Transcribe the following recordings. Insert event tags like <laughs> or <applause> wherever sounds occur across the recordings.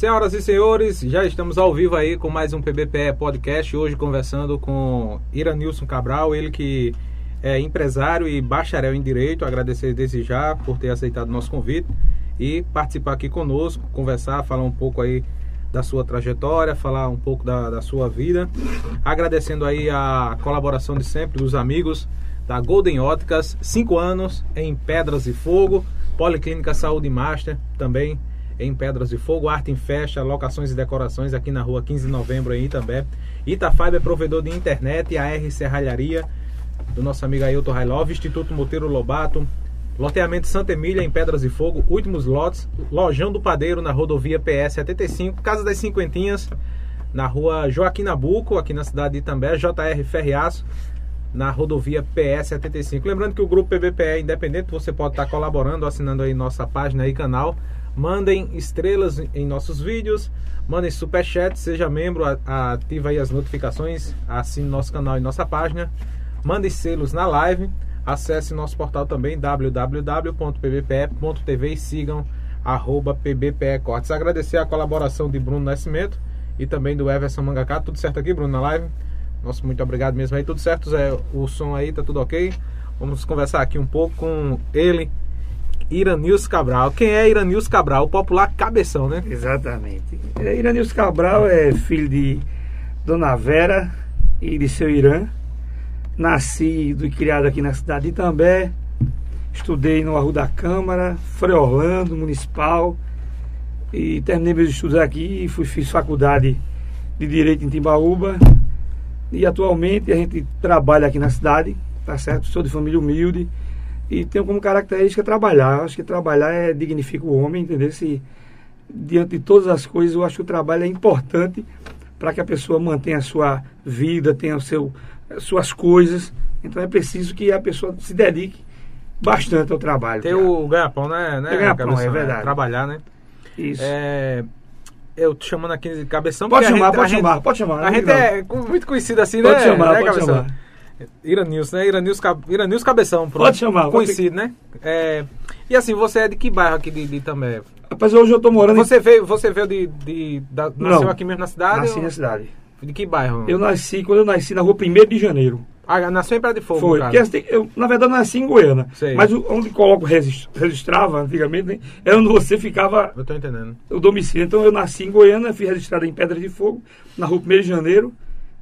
Senhoras e senhores, já estamos ao vivo aí com mais um PBPE Podcast. Hoje conversando com Iranilson Cabral, ele que é empresário e bacharel em Direito. Agradecer desde já por ter aceitado o nosso convite e participar aqui conosco, conversar, falar um pouco aí da sua trajetória, falar um pouco da, da sua vida. Agradecendo aí a colaboração de sempre dos amigos da Golden Óticas, 5 anos em Pedras e Fogo, Policlínica Saúde Master também em Pedras de Fogo, Arte em Festa, locações e decorações aqui na rua 15 de novembro aí também. Itafiber é provedor de internet, a R Serralharia, do nosso amigo Ailton Railov, Instituto Monteiro Lobato, loteamento Santa Emília em Pedras de Fogo, últimos lotes, Lojão do Padeiro na rodovia PS 75, Casa das Cinquentinhas, na rua Joaquim Nabuco, aqui na cidade de Itambé, JR Ferriaço, na rodovia PS 75. Lembrando que o grupo PBPE é independente, você pode estar colaborando, assinando aí nossa página e canal. Mandem estrelas em nossos vídeos, mandem superchat, seja membro, ativa aí as notificações, assine nosso canal e nossa página. Mandem selos na live, acesse nosso portal também www.pbpe.tv e sigam arroba PBPE Cortes. Agradecer a colaboração de Bruno Nascimento e também do Everson Mangaká. Tudo certo aqui, Bruno, na live? Nossa, muito obrigado mesmo aí. Tudo certo, Zé? O som aí tá tudo ok? Vamos conversar aqui um pouco com ele, Iranils Cabral. Quem é Iranils Cabral? O popular cabeção, né? Exatamente. É, Iranils Cabral é filho de Dona Vera e de seu Irã. Nasci e criado aqui na cidade de Itambé. Estudei no Arru da Câmara, Frei Orlando, Municipal. E terminei meus estudos aqui e fui, fiz faculdade de Direito em Timbaúba. E atualmente a gente trabalha aqui na cidade, tá certo? Sou de família humilde e tenho como característica trabalhar. Acho que trabalhar é dignifica o homem, entendeu? Se diante de todas as coisas, eu acho que o trabalho é importante para que a pessoa mantenha a sua vida, tenha o seu, suas coisas. Então é preciso que a pessoa se dedique bastante ao trabalho. Tem o ganha-pão, né? né? Ganha-pão, é verdade. Trabalhar, né? Isso. É, eu te chamando aqui de cabeção. Pode chamar, gente- pode gente- chamar, pode chamar. A gente é muito conhecido assim, Pode né? chamar, né, pode Cabeção? chamar. Iranils, né? Iranils. Iranils Cabeção. pronto. Pode chamar, Conhecido, né? É, E assim, você é de que bairro aqui de, de Itambé? Rapaz, hoje eu estou morando Você veio, você veio de... de da- nasceu aqui mesmo na em... cidade? Nasci ou- na cidade. De que bairro? Eu nasci, quando eu nasci na rua 1 de janeiro. Ah, nasceu em Praia de Fogo, Foi. Porque assim, eu, na verdade, nasci em Goiânia. Sei. Mas onde coloco regis- registrava antigamente, né, era onde você ficava Eu tô entendendo. o domicílio. Então eu nasci em Goiânia, fui registrado em Pedra de Fogo, na rua 1 de janeiro.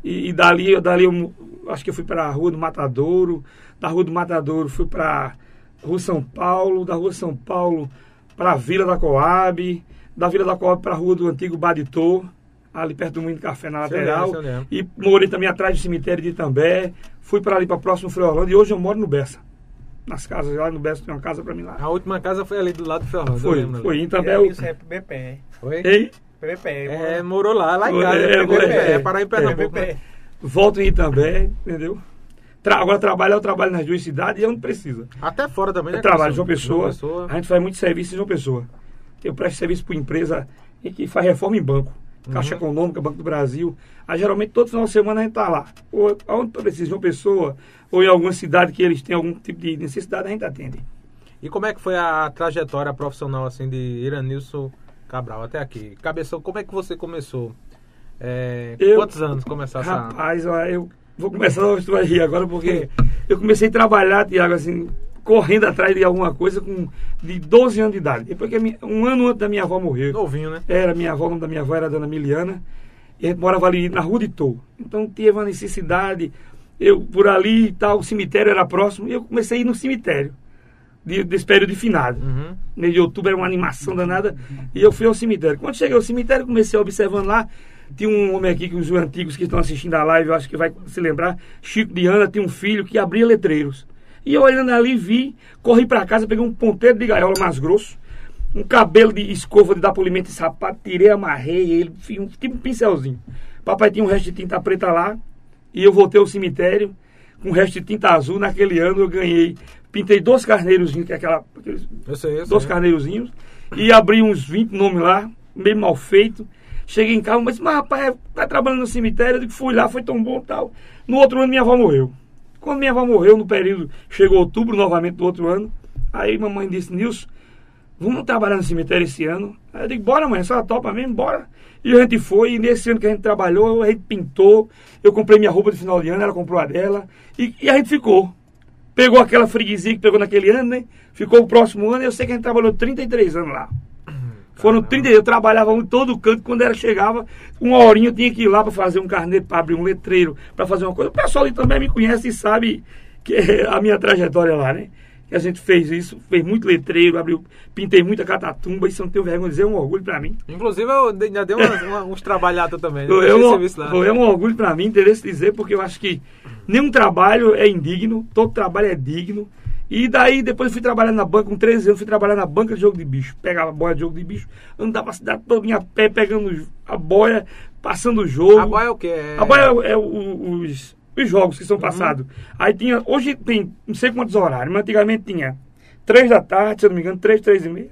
E, e dali, dali eu acho que eu fui para a rua do Matadouro. Da rua do Matadouro fui para rua São Paulo. Da rua São Paulo para a Vila da Coab. Da Vila da Coab para a rua do antigo Baditô, ali perto do Moinho de Café na lateral. E morei também atrás do cemitério de Itambé. Fui para ali para próximo Frei Orlando. E hoje eu moro no Bessa. Nas casas lá no Bessa tem uma casa para mim lá. A última casa foi ali do lado do Ferrando. Foi, lembro. foi. Em Itambé. Eu- isso é PBP. Foi? Ei, PBP. É, morou lá, lá em casa. é, É, foi, é, é. Pará em Pernambuco, né? volto em Itambé, entendeu? Tra agora trabalhar, eu trabalho nas duas cidades e é onde precisa. Até fora também, né? Eu trabalho? João Pessoa, Pessoa. a gente faz muito serviço em João Pessoa. Eu presto serviço para empresa que faz reforma em banco. Caixa Uhum. Econômica, Banco do Brasil. Aí geralmente todo final de semana a gente está lá. Ou aonde precisa, João Pessoa, ou em alguma cidade que eles têm algum tipo de necessidade, a gente atende. E como é que foi a trajetória profissional assim de Iranilson Cabral até aqui? Cabeção, como é que você começou? É, Eu- Quantos anos começar essa... Rapaz, eu vou começar a história rir agora porque eu comecei a trabalhar, Tiago, assim, correndo atrás de alguma coisa com de 12 anos de idade. Depois que a minha- um ano antes da minha avó morrer. Novinho, né? Era minha avó, o nome da minha avó era Dona Miliana. E a gente morava ali na Rua de Tou. Então teve uma necessidade, eu por ali e tal, o cemitério era próximo, e eu comecei a ir no cemitério. De, desse período de finado. Uhum. Mês de outubro era uma animação danada. E eu fui ao cemitério. Quando cheguei ao cemitério, comecei observando lá. Tinha um homem aqui que os antigos que estão assistindo a live, eu acho que vai se lembrar. Chico de Ana tinha um filho que abria letreiros. E eu olhando ali, vi, corri para casa, peguei um ponteiro de gaiola mais grosso, um cabelo de escova de dar polimento e sapato, tirei, amarrei ele, fiz um, tipo um pincelzinho. Papai tinha um resto de tinta preta lá, e eu voltei ao cemitério com um resto de tinta azul. Naquele ano eu ganhei, pintei dois carneirozinhos, que é aquela, aqueles Eu sei, eu sei. dois carneirozinhos, e abri uns 20 nomes lá, meio mal feito. Cheguei em casa, mas, mas rapaz, tá trabalhando no cemitério, eu digo, fui lá, foi tão bom e tal. No outro ano minha avó morreu. Quando minha avó morreu, no período, chegou outubro novamente do outro ano, aí mamãe disse, Nilson, vamos trabalhar no cemitério esse ano. Aí eu digo, bora, mãe, só topa mesmo, bora. E a gente foi, e nesse ano que a gente trabalhou, a gente pintou, eu comprei minha roupa de final de ano, ela comprou a dela, e, e a gente ficou. Pegou aquela freguesia que pegou naquele ano, né? Ficou o próximo ano, eu sei que a gente trabalhou 33 anos lá. Foram 30 eu trabalhava em todo canto, quando ela chegava, uma horinha eu tinha que ir lá para fazer um carnê, para abrir um letreiro, para fazer uma coisa. O pessoal ali também me conhece e sabe que é a minha trajetória lá, né? Que a gente fez isso, fez muito letreiro, abriu, pintei muita catatumba, isso não tenho vergonha de dizer, é um orgulho para mim. Inclusive eu ainda dei uma, <laughs> uma, uns trabalhados também. Né? É um, é um orgulho para mim, interesse dizer, porque eu acho que nenhum trabalho é indigno, todo trabalho é digno. E daí depois fui trabalhar na banca, com 13 anos, fui trabalhar na banca de jogo de bicho. Pegava a boia de jogo de bicho, andava a cidade toda a pé, pegando a boia, passando o jogo. A boia é o quê? É... A boia é, é os, os jogos que são uhum. passados. Aí tinha, hoje tem não sei quantos horários, mas antigamente tinha três da tarde, se eu não me engano, três, três e meia.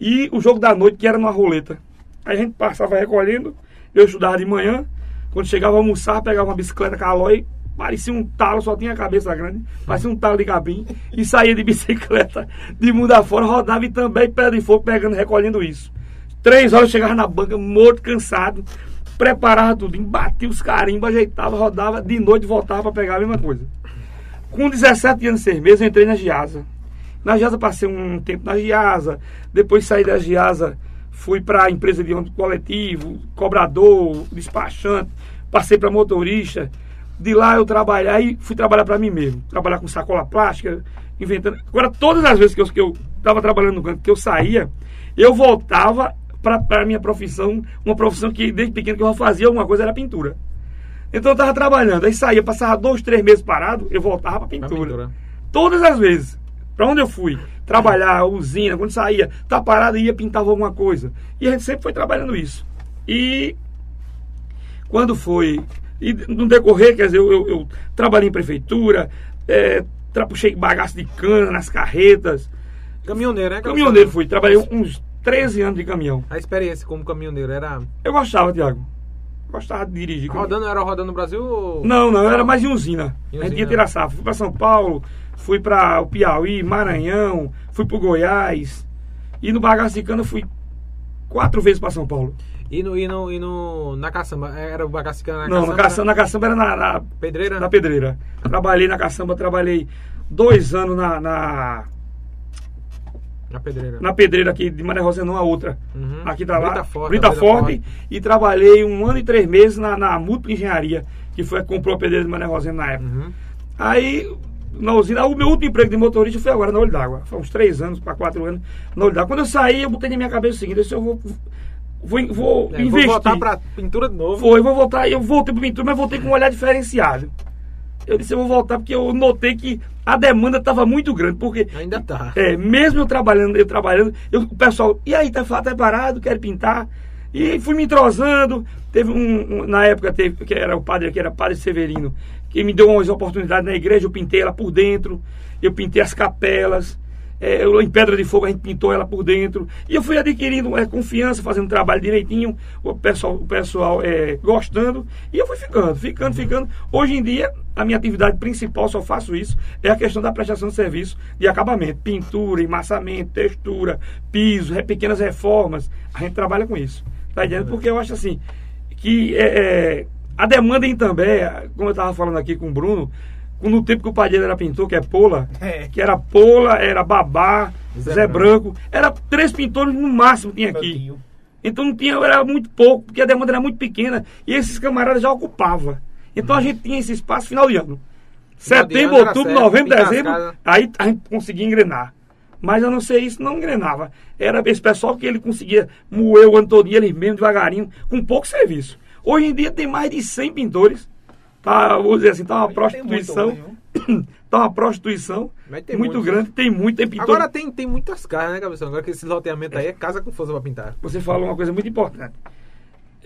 E o jogo da noite, que era numa roleta. Aí a gente passava recolhendo, eu estudava de manhã, quando chegava a almoçar, pegava uma bicicleta Calói, parecia um talo, só tinha a cabeça grande, parecia um talo de cabim, e saía de bicicleta de mundo afora, rodava e também pé de fogo, pegando, recolhendo isso. Três horas eu chegava na banca, morto, cansado, preparava tudo, batia os carimbos, ajeitava, rodava, de noite voltava para pegar a mesma coisa. Com 17 anos e 6 meses, eu entrei na Giasa. Na Giasa passei um tempo na Giasa, depois saí da Giasa, fui para a empresa de ônibus coletivo, cobrador, despachante, passei para motorista. De lá eu trabalhei, fui trabalhar para mim mesmo, trabalhar com sacola plástica, inventando. Agora, todas as vezes que eu estava trabalhando no canto, que eu saía, eu voltava para a minha profissão, uma profissão que desde pequeno que eu fazia alguma coisa era pintura. Então eu estava trabalhando, aí saía, passava dois, três meses parado, eu voltava para pintura. pintura. Todas as vezes. Para onde eu fui? Trabalhar, <laughs> usina, quando saía, tá parado, ia pintava alguma coisa. E a gente sempre foi trabalhando isso. E quando foi. E no decorrer, quer dizer, eu, eu, eu trabalhei em prefeitura, é, puxei bagaço de cana nas carretas. Caminhoneiro, né? Caminhoneiro fui. Trabalhei uns 13 anos de caminhão. A experiência como caminhoneiro era. Eu gostava, Tiago. Gostava de dirigir. Rodando, era rodando no Brasil? Ou... Não, não, era mais em usina. Em usina. A gente ia tirar safra. Fui para São Paulo, fui para o Piauí, Maranhão, fui para o Goiás. E no bagaço de cana fui quatro vezes para São Paulo. E, no, e, no, e no, na caçamba? Era o bagaço de cana na Não, caçamba? Na, caçamba, na caçamba era na, na pedreira? Na pedreira. Trabalhei na caçamba, trabalhei dois anos na, na na pedreira. Na pedreira aqui de Mané Rosa, não a outra. Uhum. Aqui da lá. Brita Forte. Brita Forte. E trabalhei um ano e três meses na, na Múltipla Engenharia, que foi comprou a pedreira de Mané Rosa na época. Uhum. Aí, na usina, o meu último emprego de motorista foi agora na Olho d'Água. Foi uns três anos, para quatro anos na Olho d'Água. Quando eu saí, eu botei na minha cabeça o seguinte: eu vou vou, vou é, investir. Vou voltar para pintura de novo. Foi, vou voltar. Eu voltei para pintura, mas voltei com um olhar diferenciado. Eu disse, eu vou voltar porque eu notei que a demanda estava muito grande. Porque. Ainda tá. É, mesmo eu trabalhando, eu trabalhando, eu, o pessoal, e aí, tá, tá parado, quer pintar? E fui me entrosando. Teve um, um, na época, teve, que era o padre, que era padre Severino, que me deu umas oportunidades na igreja, eu pintei ela por dentro, eu pintei as capelas, é, em Pedra de Fogo a gente pintou ela por dentro. E eu fui adquirindo é, confiança, fazendo trabalho direitinho, o pessoal, o pessoal é, gostando. E eu fui ficando, ficando, ficando. Hoje em dia, a minha atividade principal, só faço isso, é a questão da prestação de serviço de acabamento. Pintura, emassamento, textura, piso, pequenas reformas. A gente trabalha com isso. Tá entendendo? Porque eu acho assim, que é, é a demanda em também, como eu estava falando aqui com o Bruno, no tempo que o pai dele era pintor, que é Pola, é. que era Pola, era Babá, Zé, Zé Branco. Branco. Era três pintores no máximo tinha aqui. Então não tinha, era muito pouco, porque a demanda era muito pequena e esses camaradas já ocupavam. Então hum. a gente tinha esse espaço final de ano. Final Setembro, de ano outubro, certo, novembro, dezembro, aí a gente conseguia engrenar. Mas eu não sei isso, não engrenava. Era esse pessoal que ele conseguia moer o todo, ele mesmo devagarinho, com pouco serviço. Hoje em dia tem mais de 100 pintores Tá, vamos dizer assim, tá uma prostituição. <coughs> tá uma prostituição muito, muito grande, tem muito, tem pintor. Agora tem, tem muitas casas, né, cabeção? Agora que esse loteamento aí é casa com força para pintar. Você falou uma coisa muito importante.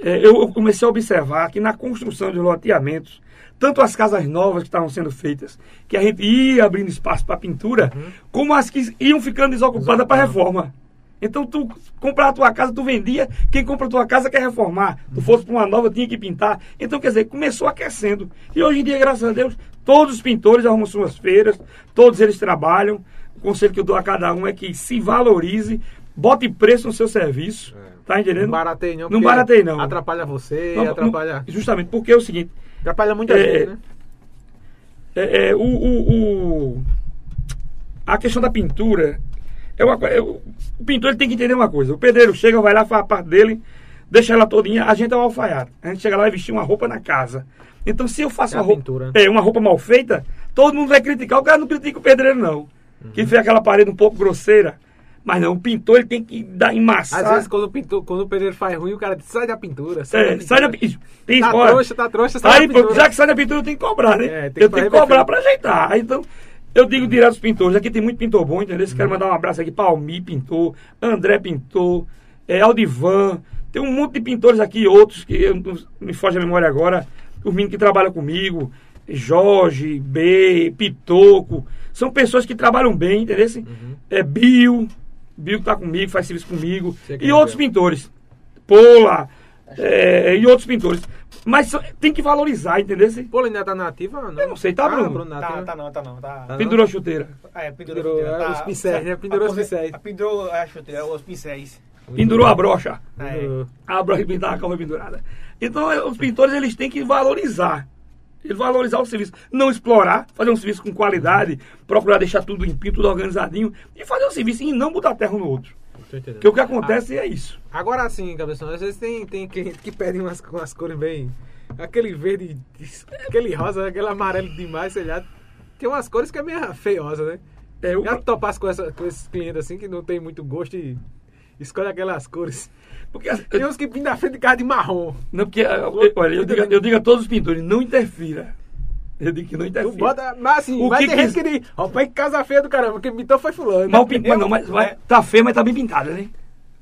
É, eu comecei a observar que na construção de loteamentos, tanto as casas novas que estavam sendo feitas, que a gente ia abrindo espaço para pintura, uhum. como as que iam ficando desocupadas para reforma. Então tu comprar a tua casa, tu vendia, quem compra a tua casa quer reformar. Tu fosse para uma nova, tinha que pintar. Então, quer dizer, começou aquecendo. E hoje em dia, graças a Deus, todos os pintores arrumam suas feiras, todos eles trabalham. O conselho que eu dou a cada um é que se valorize, bote preço no seu serviço. É. Tá entendendo? Não barateie não. Não porque barateie não. Atrapalha você, Não, atrapalha... não, justamente porque é o seguinte, Atrapalha muita É, gente, né? é, é, o, o, o- a questão da pintura é uma é, o pintor ele tem que entender uma coisa. O pedreiro chega, vai lá, faz a parte dele, deixa ela todinha, a gente é o alfaiate. A gente chega lá e vestir uma roupa na casa. Então, se eu faço É uma roupa, pintura. é, uma roupa mal feita, todo mundo vai criticar. O cara não critica o pedreiro, não. Uhum. Que fez aquela parede um pouco grosseira. Mas não, o pintor ele tem que dar emassar. Às vezes, quando o, pintor, quando o pedreiro faz ruim, o cara diz, sai da pintura. Sai É, da sai da pintura. pintura. Tem, Tá olha, trouxa, tá trouxa, sai Aí, da pintura. já que sai da pintura, tem que cobrar, né? É, tem eu que tenho que cobrar pra ajeitar. Então, eu digo direto aos pintores. Aqui tem muito pintor bom, entendeu? Quero mandar um abraço aqui pra Almi Pintor, André Pintor, é, Aldivan. Tem um monte de pintores aqui, outros que eu, não me foge a memória agora. Os meninos que trabalham comigo, Jorge, B, Pitoco. São pessoas que trabalham bem, entendeu? Uhum. É Bill, Bill que tá comigo, faz serviço comigo. E é outros pintores. Pola, é, e outros pintores. Mas tem que valorizar, entendeu? Pô, ele ainda tá nativa? Não. Eu não sei, tá, Bruno? Bruno Tá, tá não, tá não. Tá, Tá. Pendurou a chuteira. É, pendurou, Pendurou, a chuteira, é, os pincéis, né? Pendurou os apose- pincéis. Pendurou a chuteira, os pincéis. Pendurou a brocha. É. A brocha pintada, a calma pendurada. Então, os pintores, eles têm que valorizar. Eles valorizar o serviço. Não explorar, fazer um serviço com qualidade, procurar deixar tudo limpinho, tudo organizadinho, e fazer um serviço e não botar terra um no outro. Entendendo. Porque o que acontece é isso. Agora sim, cabeção, às vezes tem, tem cliente que pedem umas, umas cores bem. Aquele verde, aquele rosa, aquele amarelo demais, sei lá. Tem umas cores que é meio feiosa, né? É, o- Já topasse com, essa, com esses clientes assim que não tem muito gosto e escolhe aquelas cores. porque, Tem uns que pintam na frente de carro de marrom. não, porque eu- olha, eu digo, eu digo a todos os pintores, não interfira. Eu digo que não Tu interfira. bota, mas assim, O vai que ter quis- gente que diz, pai, que casa feia do caramba, porque pintou foi fulano. Mas o não, mas vai- tá feio, mas tá bem pintada, né?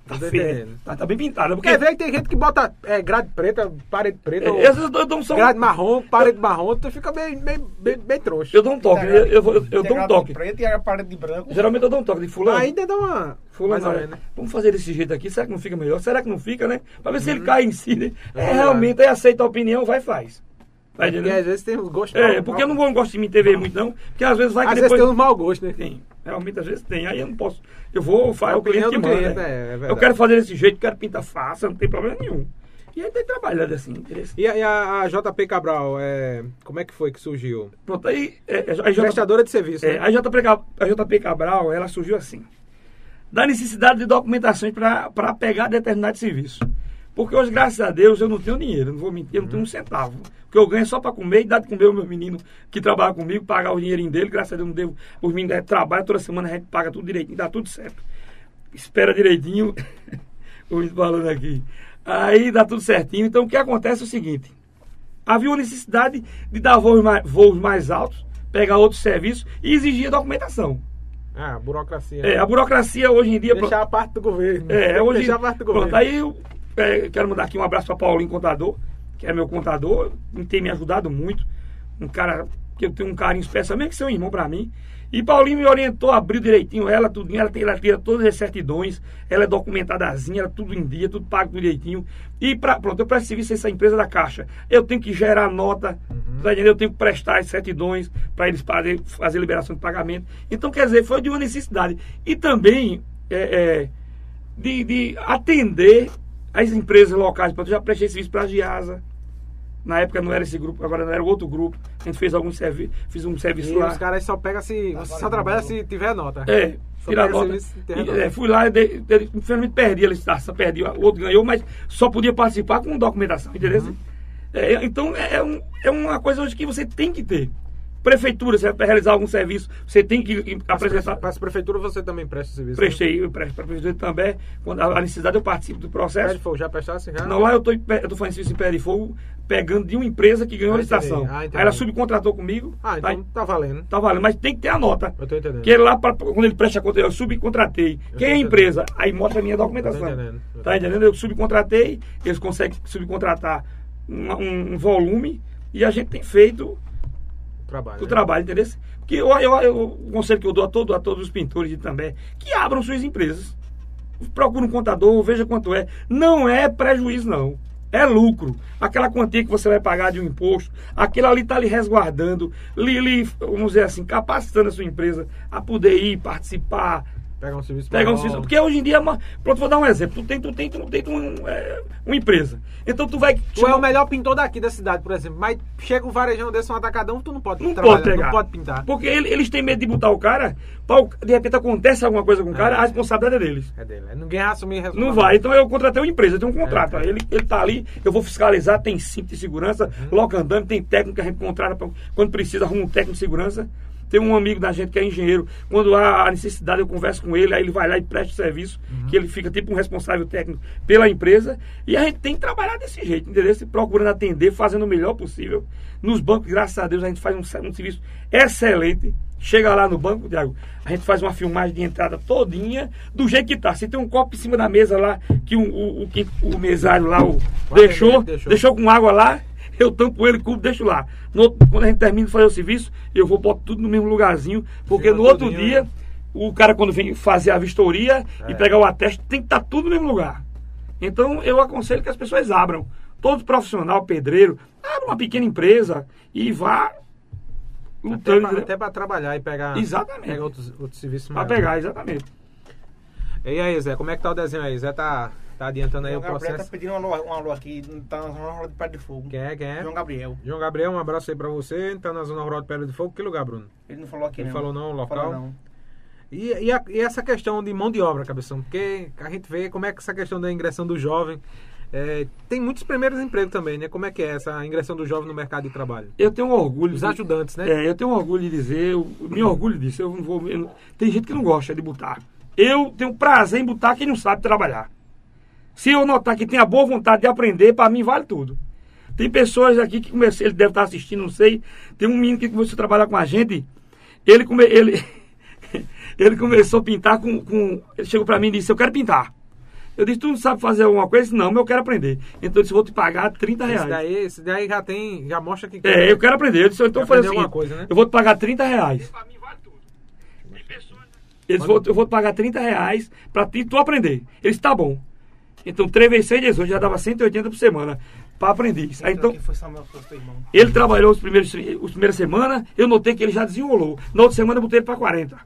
Tá feia. Tá, tá bem pintada. Porque Quer ver que tem gente que bota é, grade preta, parede preta, É, Essas eu dou um só um- grade marrom, parede marrom, tu fica bem, bem, bem, bem trouxa. Eu dou um toque, Tem eu, eu, eu tem a dou um toque. Preto e a parede de branco. Geralmente eu dou um toque de fulano. Ainda dá uma. Fulano, olha, né? vamos fazer desse jeito aqui, será que não fica melhor? Será que não fica, né? Pra ver se ele cai em si, né? É, verdade. realmente, aí aceita a opinião, vai e faz. Tá Porque entendendo? às vezes tem os gostos. É, porque eu não gosto de me TV muito, não. Porque às vezes vai que Às depois... vezes tem uns mau gosto, né? Tem. Realmente, às vezes tem. Aí eu não posso. Eu vou, faz É o cliente que manda. cliente, né? é, é eu quero fazer desse jeito, quero pintar fácil, não tem problema nenhum. E aí tem trabalhado assim, entendeu? E a, e a- JP Cabral, é, como é que foi que surgiu? Pronto, aí... É, é, a J- Prestadora de serviço, É, né? a, JP, a JP Cabral, ela surgiu assim. Da necessidade de documentações para pegar determinado serviço. Porque hoje, graças a Deus, eu não tenho dinheiro, não vou mentir, eu não tenho um centavo. O que eu ganho é só para comer e dar de comer o meu menino que trabalha comigo, pagar o dinheirinho dele, graças a Deus, não devo. Os meninos eh, trabalham toda semana, a gente paga tudo direitinho, dá tudo certo. Espera direitinho, <laughs> o falando aqui. Aí dá tudo certinho. Então o que acontece é o seguinte: havia uma necessidade de dar voos mais, voos mais altos, pegar outros serviços e exigir documentação. Ah, burocracia. É, a burocracia hoje em dia. Deixar a parte do governo. É, hoje. Deixar a parte do pronto, governo. aí eu é, quero mandar aqui um abraço para Paulinho Contador, que é meu contador, tem me ajudado muito. Um cara que eu tenho um carinho especial, mesmo que seu irmão para mim. E Paulinho me orientou, abriu direitinho ela, tudo, ela, tem, ela tira todas as certidões, ela é documentadazinha, ela tudo em dia, tudo pago direitinho. E pra, pronto, eu presto serviço a essa empresa da Caixa. Eu tenho que gerar nota, tá entendendo? eu tenho que prestar as certidões para eles fazer, fazer liberação de pagamento. Então, quer dizer, foi de uma necessidade. E também é, é, de, de atender as empresas locais. Eu já prestei serviço para a Giasa. Na época não era esse grupo, agora não era outro grupo. A gente fez algum serviço, fiz um serviço E lá. os caras só pegam se. Você só trabalha se tiver nota. É, tirar nota. E, nota. é, fui lá, e dei- dei- infelizmente perdi a licitação, perdi, o outro ganhou, mas só podia participar com documentação, entendeu? Uhum. É, então é, um- é uma coisa hoje que você tem que ter. Prefeitura, você vai realizar algum serviço, você tem que apresentar. Para as prefeituras você também presta serviço. Prestei, eu presto para a prefeitura também. Quando a necessidade eu participo do Pé processo. de fogo, já prestasse já? Não, lá eu estou fazendo serviço em pé de fogo, pegando de uma empresa que ganhou a Ah, entendi. licitação. Ah. Aí ela subcontratou comigo. Ah, tá, então tá valendo. tá valendo, mas tem que ter a nota. Eu tô entendendo. Que ele lá, pra, quando ele presta conta, eu subcontratei. Eu Quem é a empresa? Aí mostra a minha Eu documentação. entendendo. Eu Tá entendendo? Eu subcontratei, eles conseguem subcontratar um- um volume e a gente tem feito Trabalho. o né? trabalho, entendeu? Porque eu, eu, eu- o conselho que eu dou a, todo, a todos os pintores de também, que abram suas empresas. Procure um contador, veja quanto é. Não é prejuízo, não. É lucro. Aquela quantia que você vai pagar de um imposto, aquilo ali está lhe resguardando, lhe, lhe, vamos dizer assim, capacitando a sua empresa a poder ir participar, Pegar um serviço Pegar um serviço. Porque hoje em dia, é uma- pronto, vou dar um exemplo. Tu tem, tu tem, tu tem um, é, uma empresa. Então tu vai. Tu é o melhor pintor daqui da cidade, por exemplo. Mas chega um varejão desse, um atacadão, tu não pode Não pode pegar. não pode pintar. Porque ele- eles têm medo de botar o cara, pra de repente acontece alguma coisa com o cara, É. a responsabilidade é deles. É dele. Ninguém vai assumir a Não vai. Então eu contratei uma empresa, tem um contrato. É, é. Ele, ele tá ali, eu vou fiscalizar, tem cinto de segurança, Uhum. andando, tem técnico que a gente contrata pra- quando precisa, arruma um técnico de segurança. Tem um amigo da gente que é engenheiro. Quando há a necessidade, eu converso com ele, aí ele vai lá e presta o serviço, Uhum. que ele fica tipo um responsável técnico pela empresa. E a gente tem que trabalhar desse jeito, entendeu? Se Procurando atender, fazendo o melhor possível. Nos bancos, graças a Deus, a gente faz um, um serviço excelente. Chega lá no banco, Thiago, a gente faz uma filmagem de entrada todinha, do jeito que tá. Se tem um copo em cima da mesa lá, que o, o, o, que o mesário lá o, deixou, deixou. deixou com água lá, <laughs> eu tampo ele, cubo, deixo lá. No outro- quando a gente termina de fazer o serviço, eu vou botar tudo no mesmo lugarzinho, porque Fica no outro dia, né? o cara quando vem fazer a vistoria É. e pegar o ateste, tem que estar tudo no mesmo lugar. Então eu aconselho que as pessoas abram. Todo profissional, pedreiro, abra uma pequena empresa e vá lutando. até pra trabalhar e pegar, Exatamente. pegar outros, outros serviços Pra maiores. pegar, exatamente. E aí, Zé, como é que tá o desenho aí? Zé tá, tá adiantando aí o João Gabriel tá processo. pedindo uma alô, uma alô aqui, tá na zona rural de Pé de Fogo. Quem é, quem é? João Gabriel. João Gabriel, um abraço aí pra você. Tá na Zona Rural de Pedra de Fogo. Que lugar, Bruno? Ele não falou aqui Ele não. falou não, o local? Falou não. E, e, a- e essa questão de mão de obra, cabeção? Porque a gente vê como é que essa questão da ingressão do jovem. é, tem muitos primeiros empregos também, né? Como é que é essa ingressão do jovem no mercado de trabalho? Eu tenho um orgulho. Os de- ajudantes, né? É, eu tenho um orgulho de dizer, eu me orgulho disso. Eu não vou, eu tem gente que não gosta de botar. Eu tenho prazer em botar quem não sabe trabalhar. Se eu notar que tem a boa vontade de aprender, para mim vale tudo. Tem pessoas aqui que começou, ele deve estar assistindo, não sei. Tem um menino que começou a trabalhar com a gente. Ele, come, ele, <laughs> ele começou a pintar com, com. Ele chegou para mim e disse: Eu quero pintar. Eu disse: Tu não sabe fazer alguma coisa? Ele disse, Não, mas eu quero aprender. Então eu disse: Vou te pagar 30 reais. Esse daí, esse daí já tem, já mostra que É, eu quero aprender. Eu disse, então fazer seguinte, alguma coisa, né? eu vou te pagar 30 reais. Eles vão, eu vou te pagar 30 reais pra ti, tu aprender. Eles, tá bom. Então, 3 vezes 6, 18, já dava 180 por semana pra aprender isso. Aí, então, irmão. ele trabalhou os primeiros, os primeiras semanas, eu notei que ele já desenrolou. Na outra semana eu botei ele para 40.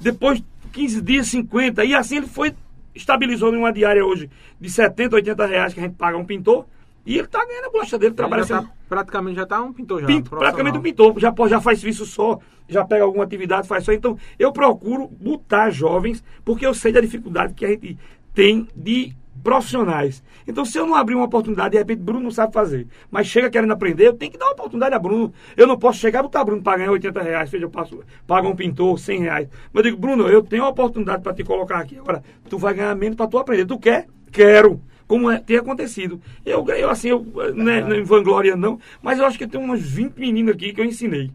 Depois, 15 dias, 50. E assim ele foi, estabilizou numa diária hoje de 70, 80 reais que a gente paga um pintor. E ele tá ganhando a bolacha dele, trabalha já assim. tá, praticamente já tá um pintor já. Pinto, praticamente um pintor, já, já faz serviço só, já pega alguma atividade, faz só. Então, eu procuro botar jovens, porque eu sei da dificuldade que a gente tem de profissionais. Então, se eu não abrir uma oportunidade, de repente, Bruno não sabe fazer, mas chega querendo aprender, eu tenho que dar uma oportunidade a Bruno. Eu não posso chegar e botar Bruno para ganhar 80 reais, seja, eu passo, pago um pintor 100 reais. Mas eu digo, Bruno, eu tenho uma oportunidade para te colocar aqui. Agora, tu vai ganhar menos para tu aprender. Tu quer? Quero como é, tem acontecido. Eu, eu assim, eu, não é, não é vanglória não, mas eu acho que tem umas 20 meninos aqui que eu ensinei,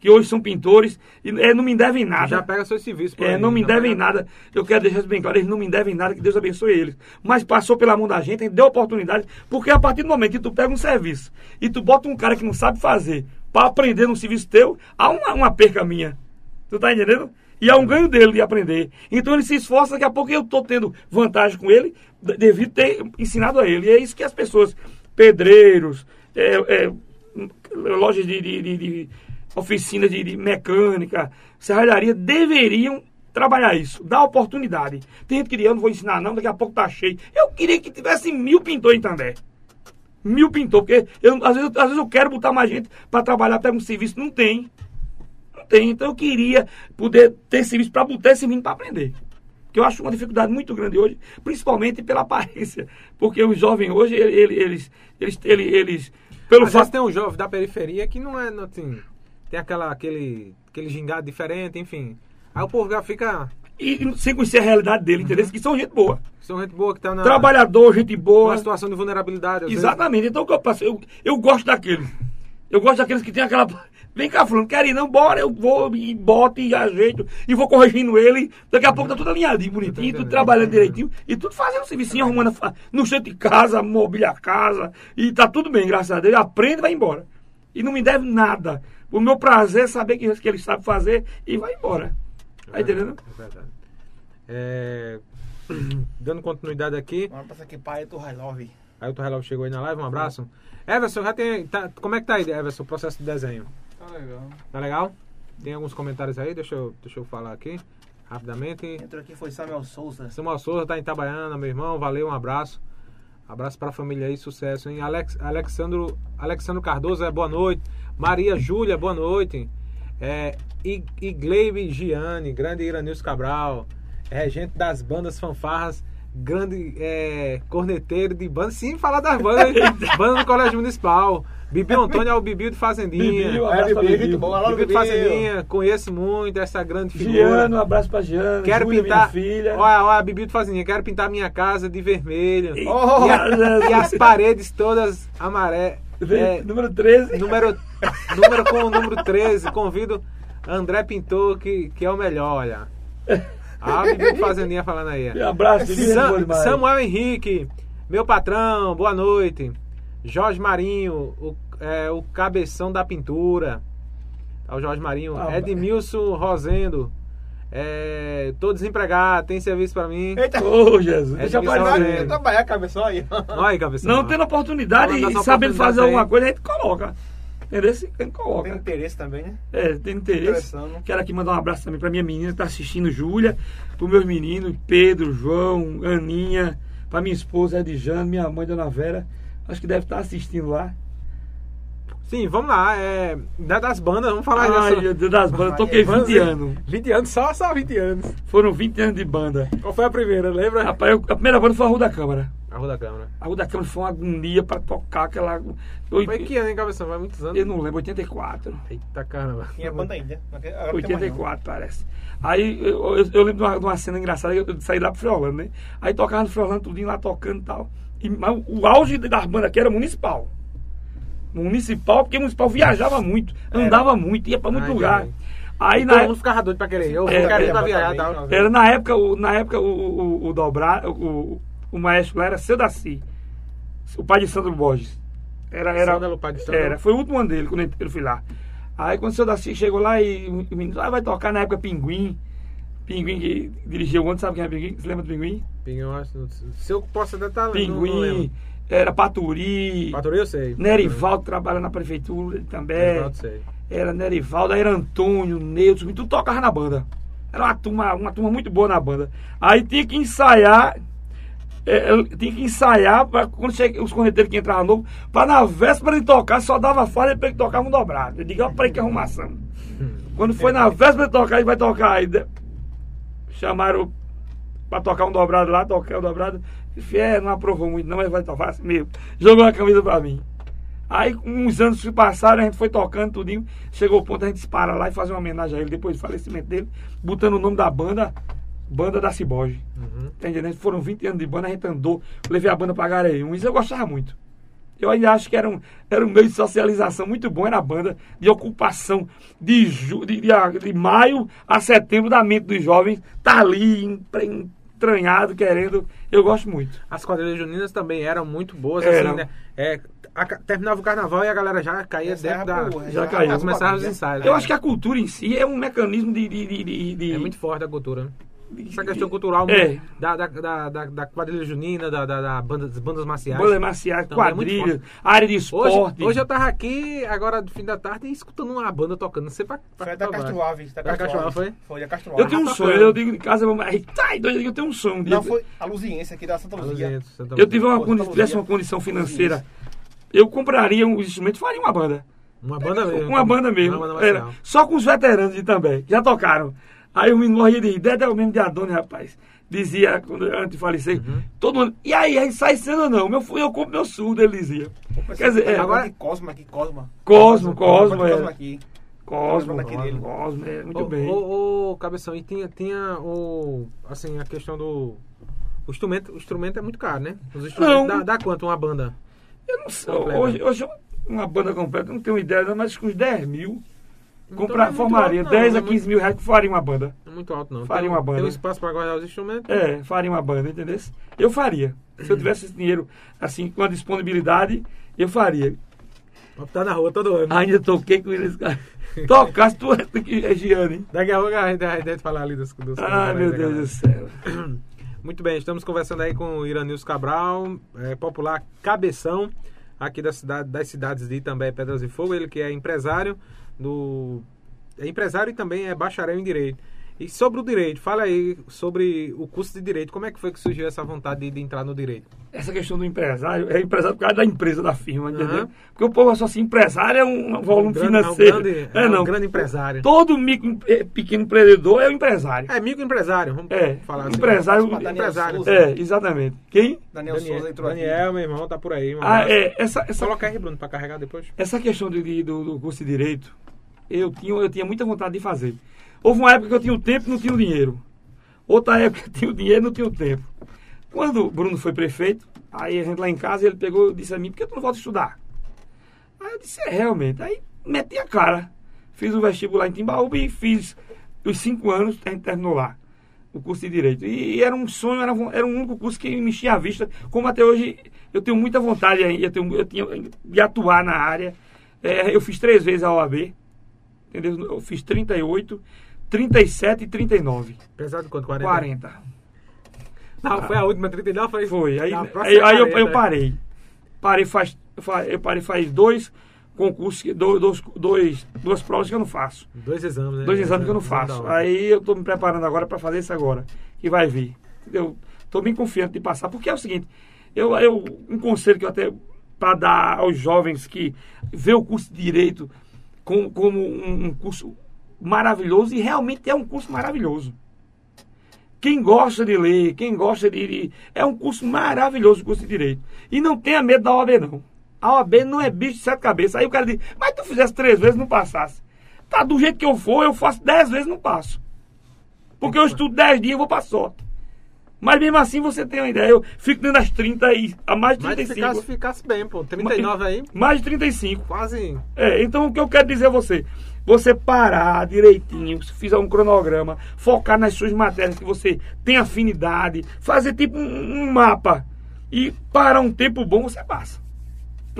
que hoje são pintores, e é, não me devem nada. Já pega seus serviços. É, não me devem pega- nada. Eu quero deixar isso bem claro, eles não me devem nada, que Deus abençoe eles. Mas passou pela mão da gente, a gente deu oportunidade, porque a partir do momento que tu pega um serviço e tu bota um cara que não sabe fazer para aprender no serviço teu, há uma, uma perca minha. Tu tá entendendo? E há um ganho dele de aprender. Então ele se esforça, daqui a pouco eu tô tendo vantagem com ele, de- devido ter ensinado a ele. E é isso que as pessoas, pedreiros, é, é, lojas de, de, de oficinas de, de mecânica, serralharia, deveriam trabalhar isso, dar oportunidade. Tem gente que diz, eu não vou ensinar não, daqui a pouco tá cheio. Eu queria que tivesse mil pintores em Tandé. Mil pintores, porque eu, às, vezes, às vezes eu quero botar mais gente para trabalhar, pega um serviço, não tem. Não tem. Então eu queria poder ter serviço para botar esse menino para aprender. Que eu acho uma dificuldade muito grande hoje, principalmente pela <laughs> aparência. Porque os jovens hoje, ele- ele- eles, eles, eles, eles pelo Às fato. tem um jovem da periferia que não é, não, assim, tem aquela, aquele, aquele gingado diferente, enfim. Aí o povo já fica, E sem conhecer a realidade dele, entendeu? Que são gente boa. são gente boa que tá na, Trabalhador, gente boa. situação de vulnerabilidade. às vezes. Exatamente. Então o que eu passo? Eu, eu gosto daqueles. Eu gosto daqueles que tem aquela. <laughs> Vem cá, fulano, quer ir não? Bora, eu vou e boto e ajeito e vou corrigindo ele. Daqui a pouco tá tudo alinhadinho, bonitinho, tudo trabalhando direitinho e tudo fazendo serviço, arrumando no centro de casa, mobília a casa e tá tudo bem, graças a Deus. Aprende e vai embora. E não me deve nada. O meu prazer é saber que, que ele sabe fazer e vai embora. Tá entendendo? É verdade. É, <clears throat> dando continuidade aqui, Vamos passar aqui para o Railove. aí o Torrelov chegou aí na live, um abraço. Everson, já tem. tá- como é que tá aí, Everson, o processo de desenho? Tá legal. Tá legal? Tem alguns comentários aí, deixa eu, deixa eu falar aqui. rapidamente. Entrou aqui foi Samuel Souza. Samuel Souza tá em Itabaiana, meu irmão. Valeu, um abraço. Abraço pra família aí, sucesso, hein? Alex, Alexandro, Alexandro Cardoso, é boa noite. Maria Júlia, boa noite. É, Igleibe Giane, grande Iranilson Cabral. Regente das bandas fanfarras. Grande é, corneteiro de banda. Sim, falar das bandas. hein? <laughs> banda do Colégio Municipal. Bibi Antônio é o Bibi de Fazendinha. Bibi, um abraço pra Bibi, Bibi. muito bom. Alô, Bibi de Bibi. Fazendinha, conheço muito essa grande figura. Giano, um abraço pra Giano. Quero Júlia, pintar. filha. Olha, olha, Bibi de Fazendinha, quero pintar minha casa de vermelho. Oh, E, a- e as paredes todas amarelas. É, Número 13. número, número com o número 13. Convido André Pintor, que, que é o melhor, olha. Ah, Bibi de Fazendinha falando aí. Um abraço, Sam-. Samuel Henrique, meu patrão, boa noite. Jorge Marinho, o, é, o cabeção da pintura. Tá o Jorge Marinho. Ah, Edmilson Rosendo. É, tô desempregado, tem serviço pra mim. Eita, Ô, Jesus. É Deixa Paulo. trabalhar aí. Olha aí, cabeção. Não tendo oportunidade e sabendo fazer oportunidades alguma aí. coisa, a gente coloca. Entendeu? Se- A gente coloca. Tem interesse também, né? É, tem interesse. Quero aqui mandar um abraço também pra minha menina que tá assistindo, Júlia, pros meus meninos, Pedro, João, Aninha, pra minha esposa, Edjane, minha mãe, Dona Vera. Acho que deve estar assistindo lá. Sim, vamos lá. É, da- das bandas, vamos falar Ai, dessa. meu Deus das bandas, toquei Bandas- 20 anos. 20 anos, só, só 20 anos. Foram 20 anos de banda. Qual foi a primeira, lembra? Rapaz, eu- a primeira banda foi a Rua da Câmara. A Rua da Câmara. A Rua da Câmara foi uma agonia pra tocar aquela. Eu, Foi que ano, hein, cabeção? Vai muitos anos. eu não lembro, 84. Eita caramba. Tinha banda ainda. Agora não tem mais, não. 84, parece. Aí eu, eu- eu lembro de uma, de uma cena engraçada, eu, eu saí lá pro Friolano, né? Aí tocava no Friolano, tudinho lá tocando e tal. E, mas o auge das bandas aqui era municipal. Municipal, porque municipal viajava muito, andava muito, ia pra muito Ai, lugar. gente. Aí Todo na, mundo ficava doido pra querer. Eu É, ir é, pra viajar tal. não. era na época, o, na época o, o, o dobrar, o, o maestro lá era seu Daci, o pai de Sandro Borges. Era, era, Sândalo, pai de Sândalo. era, foi o último ano dele, quando eu fui lá. Aí quando o seu Daci chegou lá e o menino ah, vai tocar na época Pinguim. Pinguim que dirigiu o ano, sabe quem é Pinguim? Você lembra do Pinguim? Pinguim, eu acho- Se eu posso até estar Pinguim, era Paturi, Paturi eu sei. Nerivaldo trabalha na prefeitura também. Nerivaldo, sei. Era Nerivaldo, aí era Antônio, Neutro, tudo tocava na banda. Era uma turma, uma turma muito boa na banda. Aí tinha que ensaiar, é, eu tinha que ensaiar pra, quando chega, os corneteiros que entravam novo, pra na véspera de tocar só dava falha depois que tocava um dobrado. Eu digo, ó, peraí que arrumação. Quando foi na véspera de tocar, ele vai tocar. Aí de- chamaram pra tocar um dobrado lá, tocar o dobrado. Disse, é, não aprovou muito, não, mas vai tocar assim mesmo. Jogou a camisa pra mim. Aí, uns anos se passaram, a gente foi tocando tudinho. Chegou o ponto, a gente para lá e fazer uma homenagem a ele depois do falecimento dele, botando o nome da banda, Banda da Ciboge. Uhum. Tá entendendo? Foram 20 anos de banda, a gente andou, levei a banda pra Gareum. Isso eu gostava muito. Eu ainda acho que era um, era um meio de socialização muito bom, era a banda, de ocupação de, ju, de, de, de maio a setembro da mente dos jovens, tá ali empre- entranhado, querendo. Eu gosto muito. As quadrilhas juninas também eram muito boas, Eram. assim, né? É, a terminava o carnaval e a galera já caía Encerra dentro da. pro- Já. Já começava os ensaios. Eu né? acho que a cultura em si é um mecanismo de. de, de, de- de- É muito forte a cultura. né? De- Essa questão cultural É. da, da, da, da, da quadrilha junina, da, da, da banda, das bandas marciais. Bandas marciais, é muito quadrilha, área de Hoje, esporte. hoje eu tava aqui, agora do fim da tarde, escutando uma banda tocando. Não sei pra. pra Foi da Castro Alves. Da Castro Castro Alves. Alves, Foi da Castro Eu Alves. tenho um tá sonho, eu digo em casa, ai, tá, doido, eu tenho um sonho. Não, foi a Luziense aqui da Santa Luzia. Eu tive uma condi- tivesse uma condição financeira, eu compraria um instrumento e faria uma banda. Uma banda mesmo. Uma banda mesmo. Uma banda Era, só com os veteranos de também, já tocaram. Aí o menino morria de rir, Dedé é o mesmo de Adone, rapaz. Dizia, quando, antes de falecer, Uhum. todo mundo, e aí, aí sai cena ou não? Meu, eu compro meu surdo, ele dizia. Quer dizer, é, agora agora- aqui Cosma aqui, Cosma. Cosmo, Cosmo, Cosma, é. Cosma aqui. Cosmo, dele. Cosmo, é, muito Ô, bem. Ô, ô, Cabeção, e tinha, tinha o. Assim, a questão do. O instrumento, o instrumento é muito caro, né? Os instrumentos. Não. Dá, dá quanto uma banda? Eu não sei, completa. hoje, hoje uma banda completa, não tenho ideia, mas com uns 10 mil, comprar, não é muito formaria, alto, não, 10 não a é 15 mil reais faria uma banda. Não é muito alto, não. Faria tem, uma banda. Tem um espaço pra guardar os instrumentos? É, faria uma banda, entendeu? Eu faria. Se eu tivesse esse dinheiro, assim, com a disponibilidade, eu faria. Tá na rua todo ano. Ainda toquei com eles, cara. Tocasse tu é Giane, hein? Daqui a pouco a gente, vai falar ali dos. dos Ai, meu Deus do céu. <clears throat> Muito bem, estamos conversando aí com o Iranilson Cabral, é, popular cabeção aqui da cidade, das cidades de Itambé, Pedras e Fogo. Ele que é empresário do. É empresário e também é bacharel em Direito. E sobre o direito, fala aí sobre o curso de direito. Como é que foi que surgiu essa vontade de, de entrar no direito? Essa questão do empresário, é empresário por causa da empresa, da firma, entendeu? Porque o povo acha assim, empresário é um volume Um grande- financeiro. É um grande, é, é um não. grande empresário. Todo micro, pequeno empreendedor é um empresário. É microempresário, vamos É, falar assim. empresário. Daniel empresário. Souza. É, exatamente. Quem? Daniel, Daniel, Souza entrou aqui. Daniel, meu irmão, tá por aí. Um Ah, é, essa, essa, Coloca aí, Bruno, pra carregar depois. essa questão de, de- do, do curso de direito, eu tinha, eu tinha muita vontade de fazer. Houve uma época que eu tinha o tempo e não tinha o dinheiro. Outra <laughs> época que eu tinha o dinheiro e não tinha o tempo. Quando o Bruno foi prefeito, aí a gente lá em casa, ele pegou e disse a mim, por que tu não volta a estudar? Aí eu disse, é, realmente. Aí meti a cara. Fiz o vestibular em Timbaúba e fiz os cinco anos, a gente terminou lá o curso de Direito. E, era um sonho, era, era um único curso que me enchia a vista. Como até hoje eu tenho muita vontade eu tenho, eu tinha, de atuar na área. É, eu fiz três vezes a OAB, entendeu? Eu fiz 38, 37 e 39. Apesar de quanto? 40? 40. Não, foi a última, 39 foi? Foi. Aí, aí, aí eu, 40. eu parei. Parei faz, fa- eu parei faz dois concursos, dois, dois, duas provas que eu não faço. Dois exames, né? Dois exames que eu não faço. Aí eu estou me preparando agora para fazer isso agora, que vai vir. Eu estou bem confiante de passar, porque é o seguinte, eu, eu um conselho que eu até para dar aos jovens que vê o curso de direito como, como um, um curso maravilhoso e realmente é um curso maravilhoso. Quem gosta de ler, quem gosta de, de- é um curso maravilhoso o curso de direito. E não tenha medo da OAB não. A OAB não é bicho de sete cabeças. Aí o cara diz, mas tu fizesse três vezes não passasse. Tá do jeito que eu for, eu faço dez vezes não passo. Porque eu estudo dez dias e vou pra sorte. Mas mesmo assim você tem uma ideia. Eu fico dentro das 30 e a mais de Mas se 35. ficasse, ficasse bem, pô. 39 aí, Mais de 35. quase. É, então o que eu quero dizer a você, você parar direitinho, se fizer um cronograma, focar nas suas matérias que você tem afinidade, fazer tipo um, um mapa e parar um tempo bom, você passa.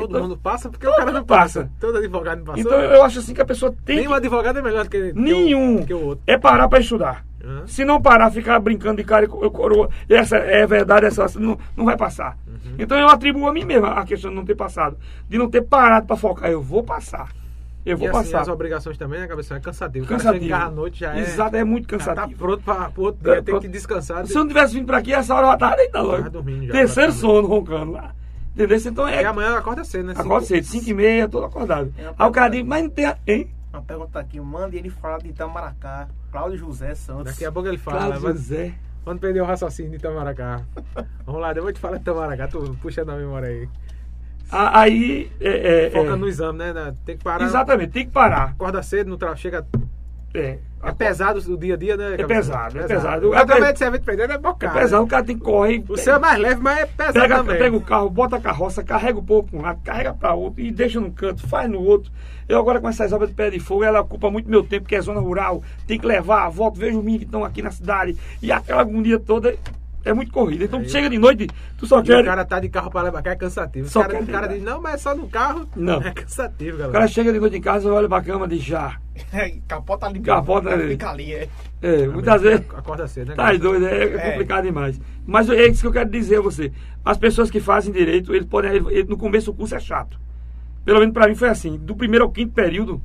Todo Então- mundo passa porque o cara não passa. passa. Todo advogado não passou. Então eu acho assim que a pessoa tem Nenhum que... advogado é melhor do que, Nenhum. que o outro. É parar para estudar. Hã? Se não parar, ficar brincando de cara e co- coroa, essa é verdade, essa não, não vai passar. Uhum. Então eu atribuo a mim mesmo a questão de não ter passado, de não ter parado para focar. Eu vou passar. Eu vou e assim, passar. as obrigações também, né, cabeça? É cansativo. Cansativo. à noite já é. Exato, é muito tá cansativo. pronto para outro É, dia. Tem pronto. que descansar. Se eu não tivesse vindo para aqui, essa hora eu já. Tava já, Terceiro sono roncando lá. Entendeu? Então é. E amanhã acorda cedo, né? Acorda Cinco- cedo, 5 e meia, todo acordado. É, Aí o cara diz, mas não tem. Hein? Uma pergunta aqui, manda ele falar de Itamaracá. Cláudio José Santos. Daqui a pouco ele fala. Cláudio mas- José. Quando perder o raciocínio de Itamaracá. Vamos lá, depois eu te falo de Itamaracá. Tu puxa na memória aí. Aí. É, é, Foca é. no exame, né? né? Tem que parar. Exatamente, tem que parar. Acorda cedo, no tra... chega. É, É pesado o dia a dia, né? É pesado, é pesado. O É também pe- de servente prendendo é É bocado. pesado, o cara tem que correr. O seu é mais leve, mas é pesado Pega, também. pega o carro, bota a carroça, carrega um pouco um lado, carrega para outro e deixa num canto, faz no outro. Eu agora com essas obras de pé de fogo, ela ocupa muito meu tempo, que é zona rural, tem que levar, volto, vejo os meninos que estão aqui na cidade e aquela agonia toda é muito corrida. Então Aí- chega de noite, tu só quer. o cara tá de carro pra levar cá é cansativo. O Só cara, quer o cara diz, não, mas é só no carro. Não. É cansativo, O galera. cara chega de noite em casa, olha pra cama e diz já. <laughs> Capota ali. Capota ali. Fica ali, é. É, muitas vezes. Acorda cedo, né? Tá cara? doido, é, é complicado demais. Mas é isso que eu quero dizer a você. As pessoas que fazem direito, eles podem. no começo o curso é chato. Pelo menos pra mim foi assim. Do primeiro ao quinto período,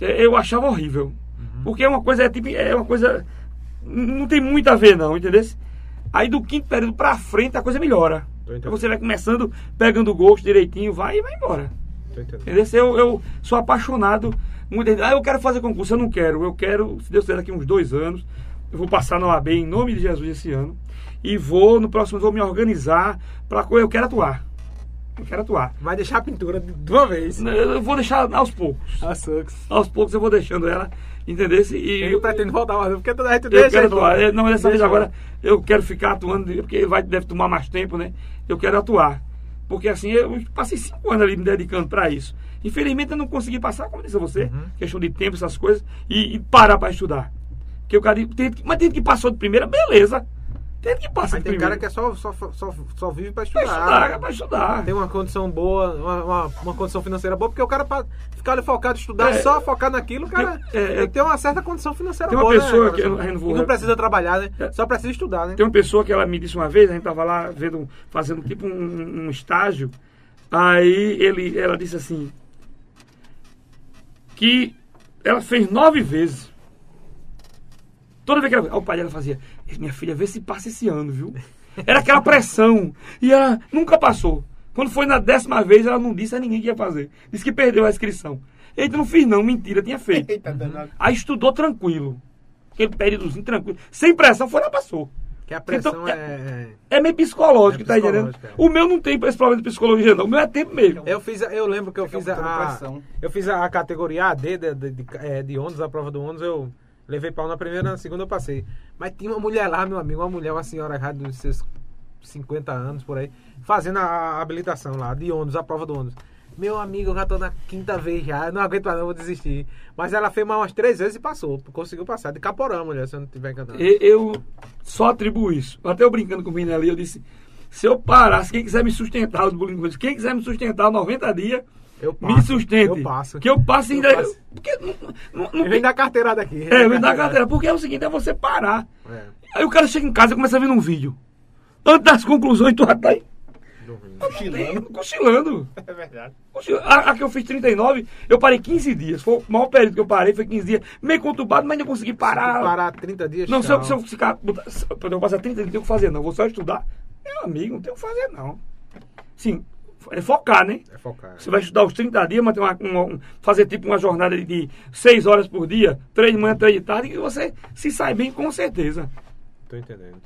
é, eu achava horrível. Uhum. Porque é uma coisa, é, tipo, é uma coisa. Não tem muito a ver, não, entendeu? Aí do quinto período pra frente a coisa melhora. Aí você vai começando, pegando o gosto direitinho, vai e vai embora. Entendeu? Eu, eu sou apaixonado. Muita gente, ah, eu quero fazer concurso. Eu não quero. Eu quero, se Deus quiser, daqui uns dois anos. Eu vou passar na OAB em nome de Jesus esse ano. E vou, no próximo, vou me organizar para eu quero atuar. Eu quero atuar. Vai deixar a pintura de uma vez. Eu vou deixar aos poucos. A sucks. Aos poucos eu vou deixando ela, entendeu? E Ele pretende voltar mais porque toda a gente eu deixa. quero ele atuar. Não, dessa vez agora eu quero ficar atuando, porque vai, deve tomar mais tempo, né? Eu quero atuar. Porque assim, eu passei cinco anos ali me dedicando para isso. Infelizmente eu não consegui passar, como disse a você, Uhum. questão de tempo, essas coisas, e, e parar para estudar. Porque o cara tem, mas tem que passou de primeira, beleza. Tem que passar Mas tem primeira. cara que é só, só, só, só vive pra Pra estudar. estudar, é pra estudar. Tem uma condição boa, uma, uma, uma condição financeira boa, porque o cara pra ficar ali focado em estudar, É. só focar naquilo, o cara Tem- é, tem uma certa condição financeira Tem uma boa, pessoa né, que eu não- eu não vou- não precisa trabalhar, né? É. Só precisa estudar, né? Tem uma pessoa que ela me disse uma vez, a gente estava lá vendo, fazendo tipo um, um estágio, aí ele, ela disse assim, que ela fez nove vezes. Toda vez que ela. O pai dela fazia, minha filha, vê se passa esse ano, viu? <laughs> Era aquela pressão. E ela nunca passou. Quando foi na décima vez, ela não disse a ninguém que ia fazer. Disse que perdeu a inscrição. Eita, não fiz não, mentira, tinha feito. <laughs> Eita, danado. Aí estudou tranquilo. Aquele períodozinho tranquilo. Sem pressão, foi lá, passou. Que a pressão Então, é... É meio psicológico, É tá entendendo? é. O meu não tem esse problema de psicologia, não. O meu é tempo mesmo. Eu fiz, eu lembro que eu Fica fiz a, a- pressão. eu fiz a, a categoria AD de, de, de, é, de ônibus, a prova do ônibus, eu levei pau na primeira, na segunda eu passei. Mas tinha uma mulher lá, meu amigo, uma mulher, uma senhora já dos seus 50 anos por aí, fazendo a, habilitação lá, de ônibus, a prova do ônibus. Meu amigo, eu já tô na quinta vez já, não aguento mais não, vou desistir. Mas ela fez mais umas três vezes e passou, conseguiu passar. De Caporã, mulher, se eu não tiver encantado. E- Eu só atribuo isso. Até eu brincando com o menino ali, eu disse: se eu parasse, quem quiser me sustentar, os bullying, quem quiser me sustentar 90 dias, Eu me passo, sustente. eu passo. Que eu passe ainda. Eu passo. Porque não, não, não Eu venho da carteirada aqui. É, vem da carteira. Porque é o seguinte: é você parar. É, Aí o cara chega em casa e começa a ver um vídeo. Antes das conclusões, tu já tá aí. Cochilando. Cochilando. É verdade. A, a que eu fiz 39, eu parei 15 dias. Foi o maior período que eu parei, foi 15 dias. Meio conturbado, mas ainda consegui parar. Parar 30 dias, Não, se eu, se eu ficar. se eu passar 30 dias, não tenho o que fazer, não. Vou só estudar. Meu amigo, não tem o que fazer, não. Sim, é focar, né? É focar. Você vai estudar os 30 dias, manter uma, uma- um- fazer tipo uma jornada de, de 6 horas por dia, 3 de manhã, 3 de tarde, e você se sai bem com certeza. Tô entendendo.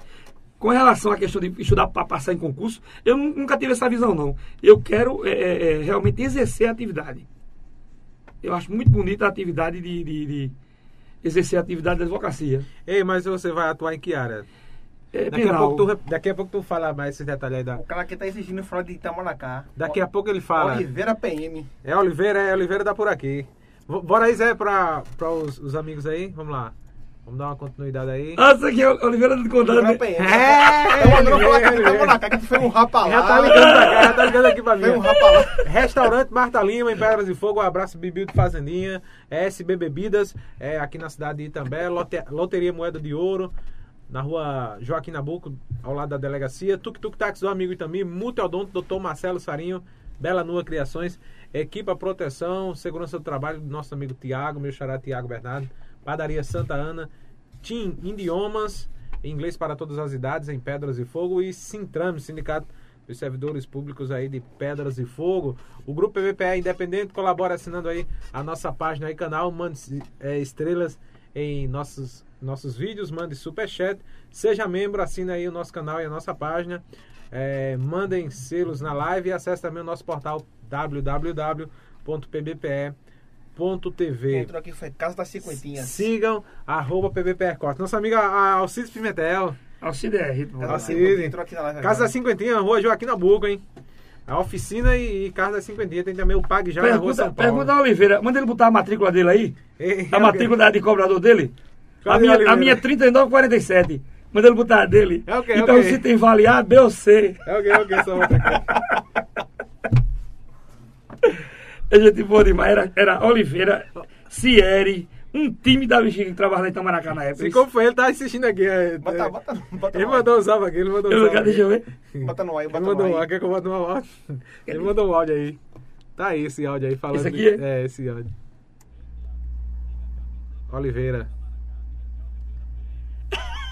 Com relação à questão de estudar para passar em concurso, eu nu- nunca tive essa visão, não. Eu quero é, é, é, realmente exercer a atividade. Eu acho muito bonita a atividade de, de- de exercer a atividade da advocacia. Ei, mas você vai atuar em que área? É Daqui a, pouco tu, daqui a pouco tu fala mais esses detalhes aí. Da... O cara aqui tá exigindo fora de Itamaracá. Daqui a pouco ele fala. Oliveira PM. É Oliveira, é Oliveira tá por aqui. V- Bora aí, Zé, pra, pra os, os amigos aí. Vamos lá. Vamos dar uma continuidade aí. Ah, isso aqui é o Oliveira do Condado. Né? PM. É, Eu mandando falar que. Itamaracá, que tu foi um rapa lá. Já tá ligando pra cá, já tá ligando aqui pra mim. Foi um rapa lá. Restaurante Marta Lima, em Pedras de Fogo, um abraço Bibil de Fazendinha, SB Bebidas, é, aqui na cidade de Itambé, Lote- Loteria Moeda de Ouro, na rua Joaquim Nabuco, ao lado da delegacia, Tuk Tuk Táxi do amigo Itami, Multiodonto, Dr. Marcelo Sarinho, Bela Nua Criações, Equipa Proteção, Segurança do Trabalho do nosso amigo Tiago, meu xará Tiago Bernardo, Padaria Santa Ana, Team Idiomas, inglês para todas as idades, em Pedras e Fogo, e Sintrame, Sindicato dos Servidores Públicos aí de Pedras e Fogo. O Grupo PVPE Independente colabora assinando aí a nossa página e canal, mande é, estrelas em nossos, nossos vídeos, mande superchat, seja membro, assina aí o nosso canal e a nossa página. É, mandem selos na live e acesse também o nosso portal www.pbpe.tv. Entrou aqui, foi Casa das Cinquentinhas. Sigam arroba PBPR Corte. Nossa amiga Alcides Pimentel. Alcide é ritmo. Casa das Alcide. Cinquentinhas, Entrou aqui na live. Casa da Cinquentinha, rua Joaquim Nabuco, hein? A oficina e, e Casa da Cinquentinha. Tem também o Pag já na rua Pergunta, São Paulo. pergunta ao Oliveira, manda ele botar a matrícula dele aí. Ei, A <laughs> matrícula de cobrador dele. A Cadê minha, Oliveira? a minha é 3947. Manda ele botar a dele. É o quê? Então É o quê? se tem vale A, B ou C. É o que, é o que, só aqui. <laughs> É gente boa demais. Era, era Oliveira, Cieri, um time da bexiga que trabalhava em Itamaracá na época. Se como foi, ele tá assistindo aqui. é, Bota, é, bota, bota Ele no ar. mandou um salve aqui, ele mandou um Eu, salve deixa eu aqui. ver. Bota no ar, Ele bota mandou no ar. áudio, quer que eu bote um áudio? Ele mandou um áudio aí. Tá aí esse áudio aí falando. Esse aqui de- é? esse áudio. Oliveira.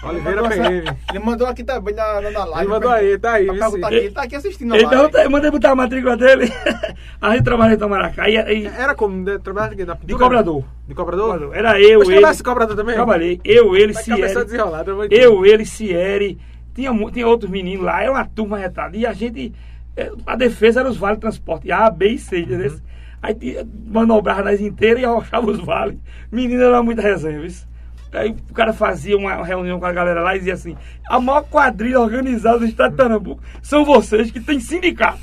Oliveira essa- Ele mandou aqui também na, na live. Ele mandou aí, tá aí. Pra perguntar aqui, ele tá aqui assistindo a Então live. eu mandei botar a matrícula dele. <laughs> a gente trabalha em Itamaracá. E, e, Era como? né, Trabalhava aqui na de cobrador. De cobrador? Era eu, Você ele. trabalha cobrador também? Trabalhei. Eu, ele, Vai Cieri. Eu, ele, Cieri. Tinha, tinha outros meninos lá. Era uma turma retada. E a gente. eh, A defesa era os vales de transporte. A, B e C. Uhum. entendeu? Aí tinha- manobrava nós inteiras e arrochava os vales. Menino era muita resenha, viu? Aí o cara fazia uma reunião com a galera lá e dizia assim: a maior quadrilha organizada do estado de Pernambuco são vocês que tem sindicato.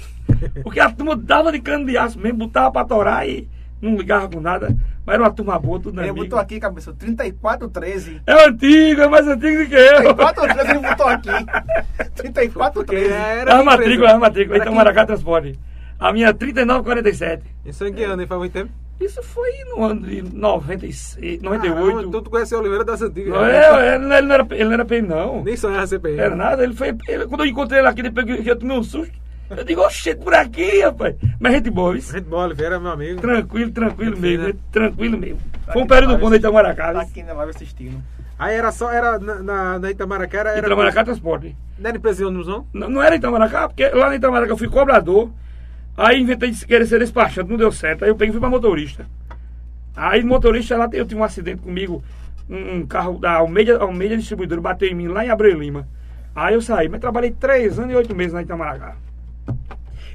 Porque a turma dava de cano de aço mesmo, botava pra torar e não ligava com nada. Mas era uma turma boa, tudo Ele amigo. botou aqui, cabeça, 3413. É antigo, é mais antigo do que eu. 3413 ele botou aqui. 3413. era A matrícula, a matrícula, então Maracá Transporte. A minha é 3947. Isso em que ano, hein? Faz muito tempo? Isso foi no ano de 96, Caramba, 98. Então tu conhece o Oliveira das Antigas. Não, né? é, ele, ele não era, ele não era PM, não. Nem sonhava ser PM. Era nada, ele foi. ele- quando eu encontrei ele aqui, depois que eu tomei um susto, eu digo, oxe, por aqui, rapaz. Mas gente boa, viu? Gente boa, Oliveira, meu amigo. Tranquilo, tranquilo mesmo, né? tranquilo mesmo. Tá Foi um na período bom de Itamaracá. Tá aqui na live assistindo. Aí era só, era na, na, na Itamaracá, era... Itamaracá Transporte. Não era empresa de ônibus, não? Não, não era Itamaracá, porque lá na Itamaracá eu fui cobrador. Aí inventei de querer ser despachante, não deu certo. Aí eu peguei e fui pra motorista. Aí motorista lá eu tive um acidente comigo, um, um carro da Almeida, Almeida Distribuidora bateu em mim lá em Abreu Lima. Aí eu saí, mas trabalhei três anos e oito meses na Itamaracá.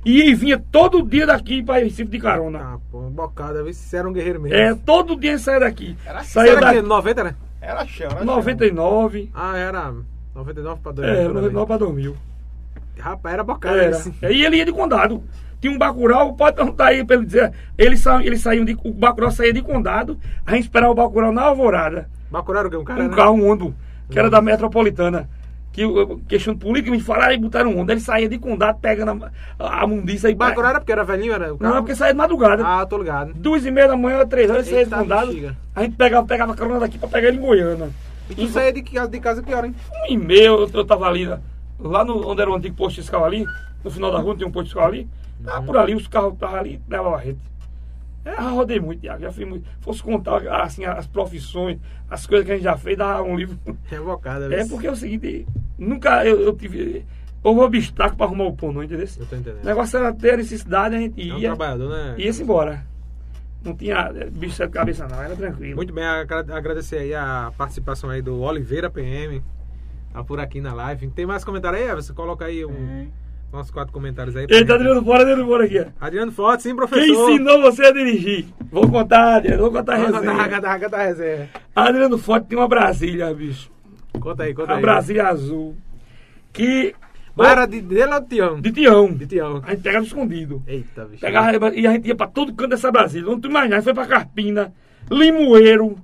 E vinha todo dia daqui para Recife de carona. Ah, pô, bocada, vê se você era um guerreiro mesmo. É, todo dia saia daqui. Era- Saía era daqui. que 90, né? Era chão, era chão. 99. Ah, era 99 pra 2000. É, por ali. 99 para 2000. Rapaz, era bocada. Era. esse. E ele ia de condado. Tinha um Bacurau, pode perguntar aí pra ele dizer. Eles, sa eles saíam de. O Bacurau saía de condado, a gente esperava o Bacurau na alvorada. Bacurau era o quê? Um cara, um né? carro, um Ondo, que era da metropolitana. Que questão política, me falaram e botaram um Ondo. Ele saía de condado pegando a, a mundiça e Bacurau era porque era velhinho, era? O Não, carro? é porque saía de madrugada. Ah, tô ligado. Duas e meia da manhã, três horas, saía de condado. bexiga. A gente pegava, pegava carona daqui pra pegar ele em Goiânia. E tu saía de casa, de casa que hora, hein? Um e meio, eu, eu tava ali, lá no, onde era o antigo posto fiscal ali, no final da rua tinha um posto fiscal ali. Tava por ali, os carros estavam ali, levavam a gente. É, eu rodei muito, Tiago, já fiz muito. Fosse contar assim, as profissões, as coisas que a gente já fez, dava um livro. <laughs> É bocada, É porque é o seguinte, nunca eu, eu tive. Houve um obstáculo pra arrumar o pão, não entendeu? Eu tô entendendo. O negócio era ter a necessidade, a gente É um ia. trabalhador, né? ia-se embora. Não tinha eh, bicho de cabeça, não, era tranquilo. Muito bem, agra- agradecer aí a participação aí do Oliveira PM. Tá por aqui na live. Tem mais comentário aí, Everson? Coloca aí um, uns quatro comentários aí. Ele tá gente. tirando fora, tirando fora aqui. Adriano Forte, sim, professor. Quem ensinou você a dirigir? Vou contar, Adriano, vou contar a resenha. conta, conta a resenha. Adriano Forte tem uma Brasília, bicho. Conta aí, conta A aí. Brasília azul. Que. Mas era de dele ou de Tião? De Tião. De Tião. A gente pegava escondido. Eita, bicho. Pegava, e a gente ia pra todo canto dessa Brasília. Onde tu imaginar, foi pra Carpina, Limoeiro,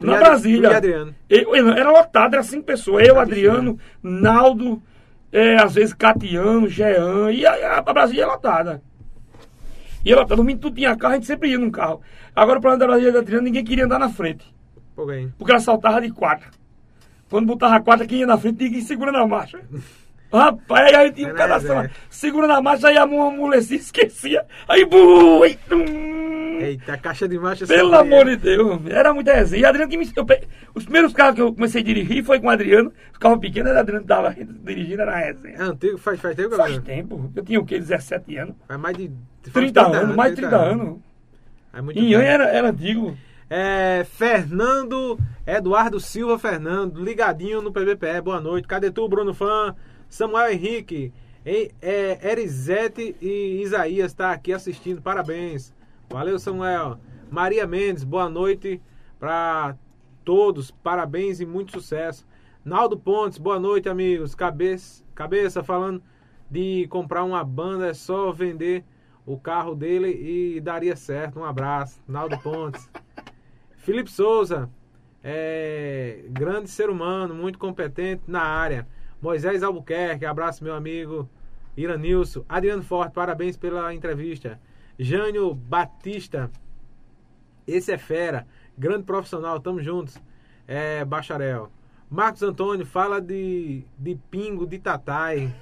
na Brasília. e Adriano. Eu- eu- era lotado, era cinco pessoas. Eu, Adriano, Naldo, é, às vezes Catiano, Jean. E a, a Brasília é lotada. E lotada. Domingo tudo tinha carro, a gente sempre ia num carro. Agora o problema da Brasília de Adriano, ninguém queria andar na frente. Aí. Porque ela saltava de quatro. Quando botava a quarta, quem ia na frente tinha que ir segurando a marcha. <laughs> Rapaz, aí tinha um pedaço lá, segurando a marcha, aí a mão amolecia, esquecia. Aí, bu, aí, tum. Eita, a caixa de marcha Pelo amor de Deus, era muita resenha. E Adriano que me pe- Os primeiros carros que eu comecei a dirigir foi com o Adriano. Os carros pequenos, era Adriano que tava <laughs> dirigindo, era resenha. É antigo, faz, faz tempo, Faz tempo. Eu tinha o quê? 17 anos? Faz mais de... faz 30 anos, mais de 30 anos. É muito tempo. era, era antigo. É, Fernando Eduardo Silva Fernando, ligadinho no PBPE, boa noite. Cadê tu, Bruno Fã? Samuel Henrique, é, Erizete e Isaías tá aqui assistindo, parabéns. Valeu, Samuel. Maria Mendes, boa noite pra todos, parabéns e muito sucesso. Naldo Pontes, boa noite, amigos. Cabeça, cabeça falando de comprar uma banda, é só vender o carro dele e daria certo. Um abraço, Naldo Pontes. <laughs> Felipe Souza, é, grande ser humano, muito competente na área. Moisés Albuquerque, abraço meu amigo Iranilson. Adriano Forte, parabéns pela entrevista. Jânio Batista, esse é fera, grande profissional, tamo juntos. É, bacharel. Marcos Antônio, fala de, de pingo de Tatai.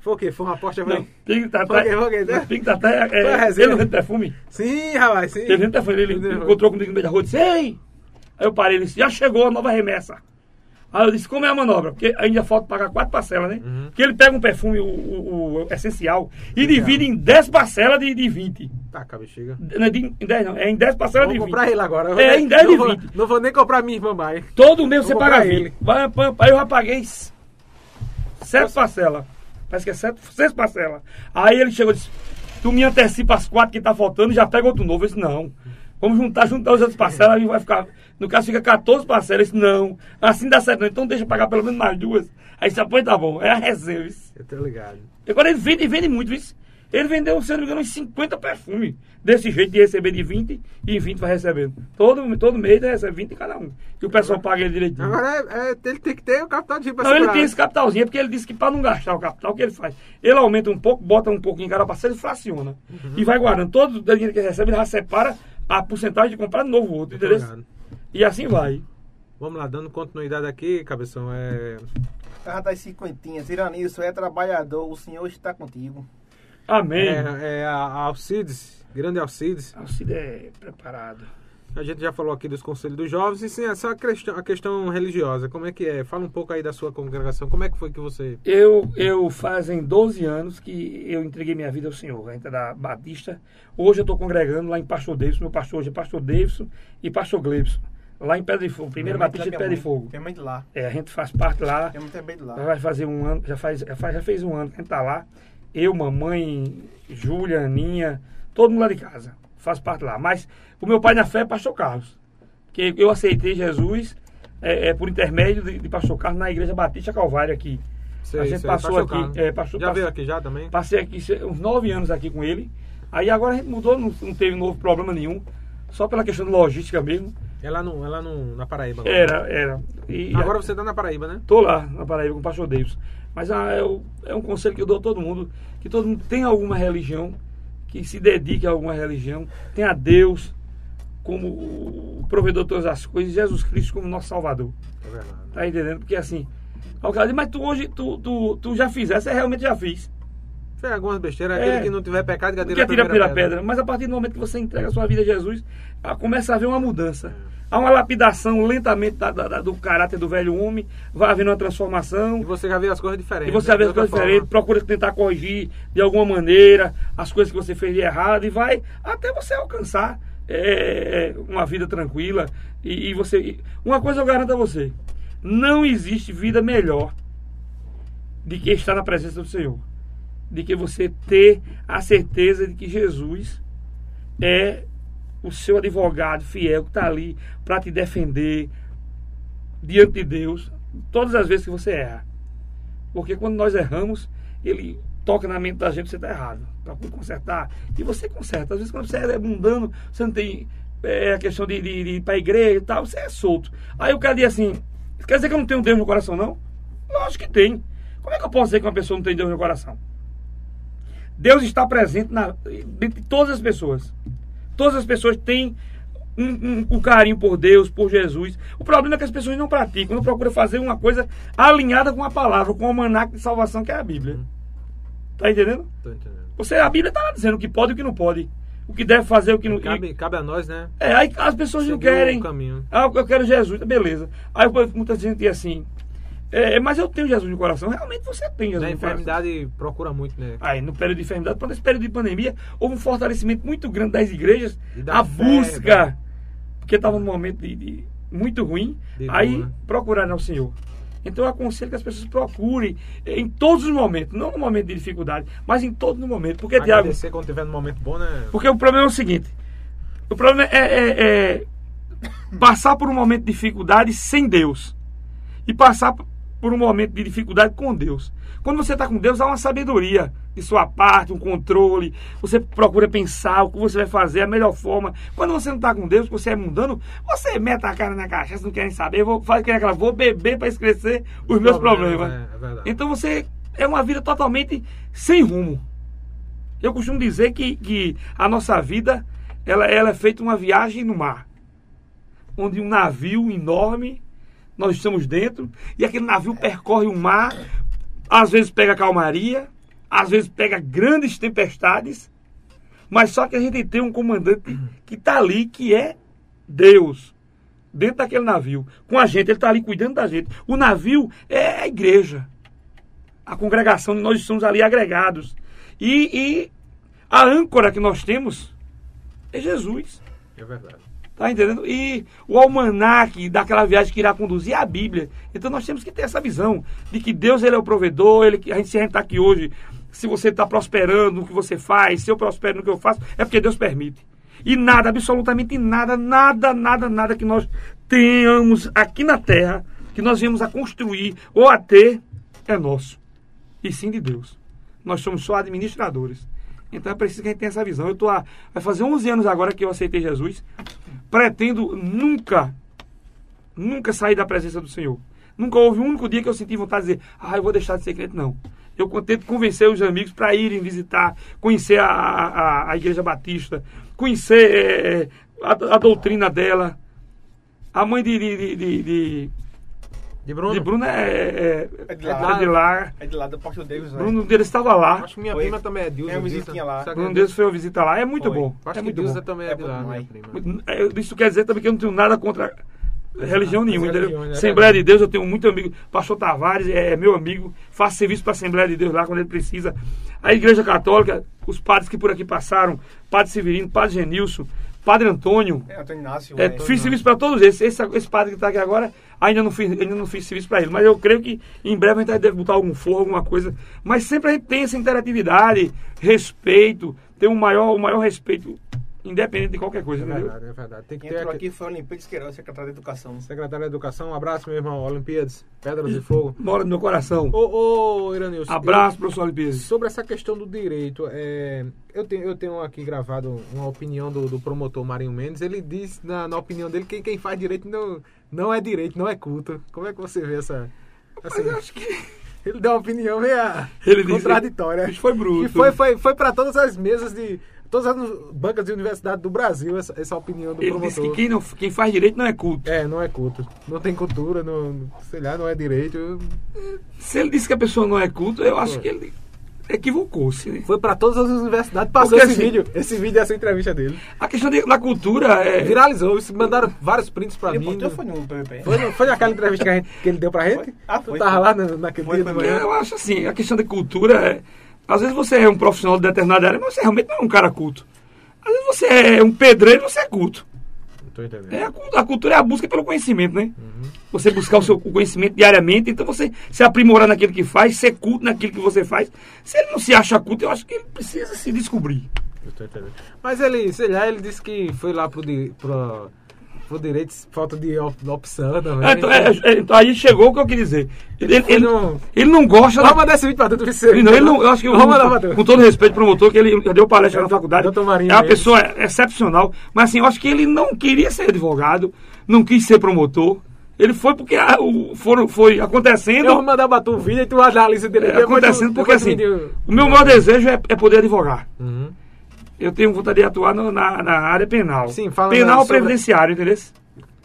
Foi o quê? Foi uma aposta? Não, Foi? Pink Tatá. Foi foi não, Pink Tatá é. Foi é ele vende perfume? Sim, rapaz, sim. Ele vende perfume. Ele encontrou comigo no meio da rua e disse: Ei! Aí eu parei, ele disse: Já chegou a nova remessa. Aí eu disse: Como é a manobra? Porque ainda falta pagar quatro parcelas, né? Uhum. Porque ele pega um perfume, o, o- o essencial, e divide em 10 parcelas de, de 20. Tá, cabexiga. Não é de, em 10 não, é em 10 parcelas Vou de 20. comprar ele agora. É, em 10 não de vou, 20. Não vou nem comprar minha irmã mais. Todo mês você Vou paga comprar 20. ele. Vai, Aí eu já paguei sete parcelas. Parece que é sete, seis parcelas. Aí ele chegou e disse: Tu me antecipa as quatro que tá faltando e já pega outro novo. Eu disse: Não. Vamos juntar, juntar as outras parcelas e vai ficar. No caso, fica 14 parcelas. Não. Assim dá certo. Então deixa eu pagar pelo menos mais duas. Aí disse: Pois tá bom. É a reserva. isso. Eu tô ligado. Agora ele vende, vende muito isso. Ele vendeu, se não me engano, uns 50 perfumes. Desse jeito de receber de 20 e 20 vai recebendo. Todo, todo mês ele recebe 20 cada um. Que o pessoal paga ele direitinho. Agora é, é- ele tem que ter o capital de pra Não, ele tem esse capitalzinho, é porque ele disse que para não gastar o capital, o que ele faz? Ele aumenta um pouco, bota um pouquinho em cada parcela e fraciona. Uhum. E vai guardando. Todo o dinheiro que ele recebe, ele já separa a porcentagem de comprar de novo outro, entendeu? ligado. E assim vai. Vamos lá, dando continuidade aqui, cabeção. É... Carro das cinquentinhas. Iranilson é trabalhador, o senhor está contigo. Amém. É, é a Alcides, grande Alcides. Alcide é preparado. A gente já falou aqui dos conselhos dos jovens, e sim, essa questão, a questão religiosa, como é que é? Fala um pouco aí da sua congregação, como é que foi que você... Eu, eu fazem 12 anos que eu entreguei minha vida ao Senhor, a gente é da Batista. Hoje eu estou congregando lá em Pastor Davidson, meu pastor hoje é Pastor Davidson e Pastor Glebson, lá em Pedra de Fogo, primeira mãe Batista de também Pedra de é muito- Fogo. Tem muito lá. É, a gente faz parte lá, Tem muito bem de lá. vai fazer um ano, já, faz, já, faz, já fez um ano que a gente tá lá. Eu, mamãe, Júlia, Aninha, todo mundo lá de casa. Faz parte lá. Mas o meu pai na fé é pastor Carlos. Que eu aceitei Jesus é, é, por intermédio de, de pastor Carlos na igreja Batista Calvário aqui. Sei, a gente sei, passou aqui. Carlos. É, Já passou- veio aqui já também? Passei aqui uns nove anos aqui com ele. Aí agora a gente mudou, não, não teve novo problema nenhum. Só pela questão de logística mesmo. É lá, no, é lá no, na Paraíba. agora. Era, era. E Agora você tá na Paraíba, né? Tô lá na Paraíba com o pastor Davis. Mas ah, é, o- é um conselho que eu dou a todo mundo, que todo mundo tem alguma religião, que se dedique a alguma religião, tenha Deus como o provedor de todas as coisas, e Jesus Cristo como nosso Salvador. É verdade. Tá entendendo? Porque assim, aí o cara diz, mas tu hoje, tu, tu, tu já fizesse, eu realmente já fiz. Fez algumas besteiras, É. aquele que não tiver pecado, que atira a atira a primeira primeira pedra. Mas a partir do momento que você entrega a sua vida a Jesus, ah, começa a haver uma mudança. Há uma lapidação lentamente da- da- do caráter do velho homem, vai havendo uma transformação. E você já vê as coisas diferentes. E você ver né? as De outra coisas diferentes, procura tentar corrigir de alguma maneira as coisas que você fez de errado e vai até você alcançar é, uma vida tranquila. E, e você. e Uma coisa eu garanto a você: não existe vida melhor de que estar na presença do Senhor. De que você ter a certeza de que Jesus é o seu advogado fiel que está ali para te defender diante de Deus todas as vezes que você erra. Porque quando nós erramos, ele toca na mente da gente você está errado. Procura consertar. E você conserta. Às vezes quando você é mundano, você não tem é, a questão de, de, de ir para a igreja e tal, você é solto. Aí o cara diz assim, quer dizer que eu não tenho Deus no coração, não? Lógico que tem. Como é que eu posso dizer que uma pessoa não tem Deus no coração? Deus está presente na, dentro de todas as pessoas. Todas as pessoas têm um, um- um carinho por Deus, por Jesus. O problema é que as pessoas não praticam, não procuram fazer uma coisa alinhada com a palavra, com o almanac de salvação que é a Bíblia. Tá entendendo? Tô entendendo. Você, a Bíblia está dizendo o que pode e o que não pode. O que deve fazer, o que não Cabe, cabe a nós, né? É, aí as pessoas não Seguir querem. o caminho. Ah, eu quero Jesus, beleza. Aí muita gente diz assim, é, mas eu tenho Jesus no coração. Realmente você tem Jesus Na enfermidade procura muito, né? Aí, no período de enfermidade, quando esse período de pandemia, houve um fortalecimento muito grande das igrejas, da a fé, busca, né? porque estava num momento de, de- muito ruim, De aí né? procuraram ao Senhor. Então eu aconselho que as pessoas procurem eh, em todos os momentos, não no momento de dificuldade, mas em todos os momentos. Porque, Agradecer quando tiver no momento bom, né? porque o problema é o seguinte: o problema é, é- é passar por um momento de dificuldade sem Deus e passar por um momento de dificuldade com Deus. Quando você está com Deus, há uma sabedoria de sua parte, um controle. Você procura pensar o que você vai fazer, a melhor forma. Quando você não está com Deus, você é mundano, você mete a cara na cachaça, não querem saber, vou fazer aquela, vou beber para esquecer os meus problemas. É, é. Então você é uma vida totalmente sem rumo. Eu costumo dizer que, que a nossa vida ela, ela é feita uma viagem no mar, onde um navio enorme, nós estamos dentro, e aquele navio percorre o mar, às vezes pega calmaria, às vezes pega grandes tempestades, mas só que a gente tem um comandante que está ali, que é Deus, dentro daquele navio, com a gente, ele está ali cuidando da gente. O navio é a igreja, a congregação, nós estamos ali agregados. E, e a âncora que nós temos é Jesus. É verdade. Tá entendendo? E o almanac daquela viagem que irá conduzir é a Bíblia. Então nós temos que ter essa visão de que Deus ele é o provedor, ele, a gente, se está aqui hoje, se você está prosperando no que você faz, se eu prospero no que eu faço, é porque Deus permite. E nada, absolutamente nada, nada, nada, nada que nós tenhamos aqui na terra, que nós viemos a construir ou a ter, é nosso. E sim de Deus. Nós somos só administradores. Então é preciso que a gente tenha essa visão. Eu tô há, vai fazer 11 anos agora que eu aceitei Jesus. Pretendo nunca, nunca sair da presença do Senhor. Nunca houve um único dia que eu senti vontade de dizer, ah, eu vou deixar de ser crente. Não. Eu tento convencer os amigos para irem visitar, conhecer a, a, a Igreja Batista, conhecer eh, a, a doutrina dela. A mãe de, de, de, de- de- De Bruno? De Bruno é, é, É de é lá. de lá. É de lá do Porto Davis, né? Bruno dele estava lá. Acho que minha Foi. prima também é Dilza. Tem uma Dilza. visitinha lá. Sabe Bruno é Deus foi uma visita lá. É muito Foi. bom. Acho é que bom. também é, É de bom lá, minha prima. É, Isso quer dizer também que eu não tenho nada contra religião nenhuma. religião, entendeu? né? Assembleia de Deus, eu tenho muito amigo. Pastor Tavares é meu amigo. Faço serviço para a Assembleia de Deus lá quando ele precisa. A Igreja Católica, os padres que por aqui passaram, Padre Severino, Padre Genilson, Padre Antônio. É, Antônio Inácio. É, é. fiz serviço para todos esses. Esse, esse padre que está aqui agora, ainda não fiz, ainda não fiz serviço para ele. Mas eu creio que em breve a gente deve botar algum forro, alguma coisa. Mas sempre a gente tem essa interatividade, respeito, tem um maior, um maior respeito, independente de qualquer coisa, É entendeu? verdade, é verdade. Tem que Quem ter entrou aqui. aqui foi o Olimpíades Queiroz, secretário de Educação. Secretário da Educação, um abraço, meu irmão. Olimpíadas, Pedras de Fogo. <laughs> Bora do meu coração. Ô, ô Iranilson. Abraço, professor Olimpíades. Sobre essa questão do direito, é, eu, tenho, eu tenho aqui gravado uma opinião do, do promotor Marinho Mendes. Ele diz, na, na opinião dele, que quem faz direito não, não é direito, não é culto. Como é que você vê essa. Assim, Mas eu acho que <laughs> ele deu uma opinião meio Ele disse- contraditória. Isso foi bruto. E foi, foi, foi para todas as mesas de. Todas as bancas de universidade do Brasil, essa, essa opinião do ele promotor. disse que quem, não, quem faz direito não é culto. É, não é culto. Não tem cultura, não, sei lá, não é direito. Se ele disse que a pessoa não é culto, eu acho que ele equivocou-se. né? Foi para todas as universidades, passou Porque, esse assim, vídeo. Esse vídeo, essa entrevista dele. A questão de- da cultura é. Viralizou, mandaram vários prints pra Ele mim. botou foi no PVP. Foi, no- foi naquela entrevista que, a gente- que ele deu pra gente? Foi. Ah, Tu foi, tava foi. lá na- naquele Foi, dia foi? Eu acho assim, a questão de cultura é. Às vezes você é um profissional de determinada área, mas você realmente não é um cara culto. Às vezes você é um pedreiro, você é culto. É a, cu- a cultura é a busca pelo conhecimento, né? Você buscar o seu conhecimento diariamente, então você se aprimorar naquilo que faz, ser culto naquilo que você faz. Se ele não se acha culto, eu acho que ele precisa se descobrir. Eu tô entendendo. Mas ele, sei lá, ele disse que foi lá pro, pro, pro direito, falta de op- opção também. É, então, é, é, então aí chegou o que eu queria dizer. Ele, ele, ele, no- ele não gosta Vamos mandar esse vídeo vê se você- Não, ele não, eu acho que, o- pra tu. com todo respeito pro promotor, que ele deu palestra na faculdade, é uma pessoa excepcional, mas assim, eu acho que ele não queria ser advogado, não quis ser promotor, ele foi porque a- o, foram, foi acontecendo, Eu vou mandar tu o vídeo e tu analisa direito. é, acontecendo porque assim, vídeo- o meu maior desejo é, é poder advogar. Uhum. Eu tenho vontade de atuar no- na, na área penal. Sim, falando penal sobre- previdenciário, entendeu?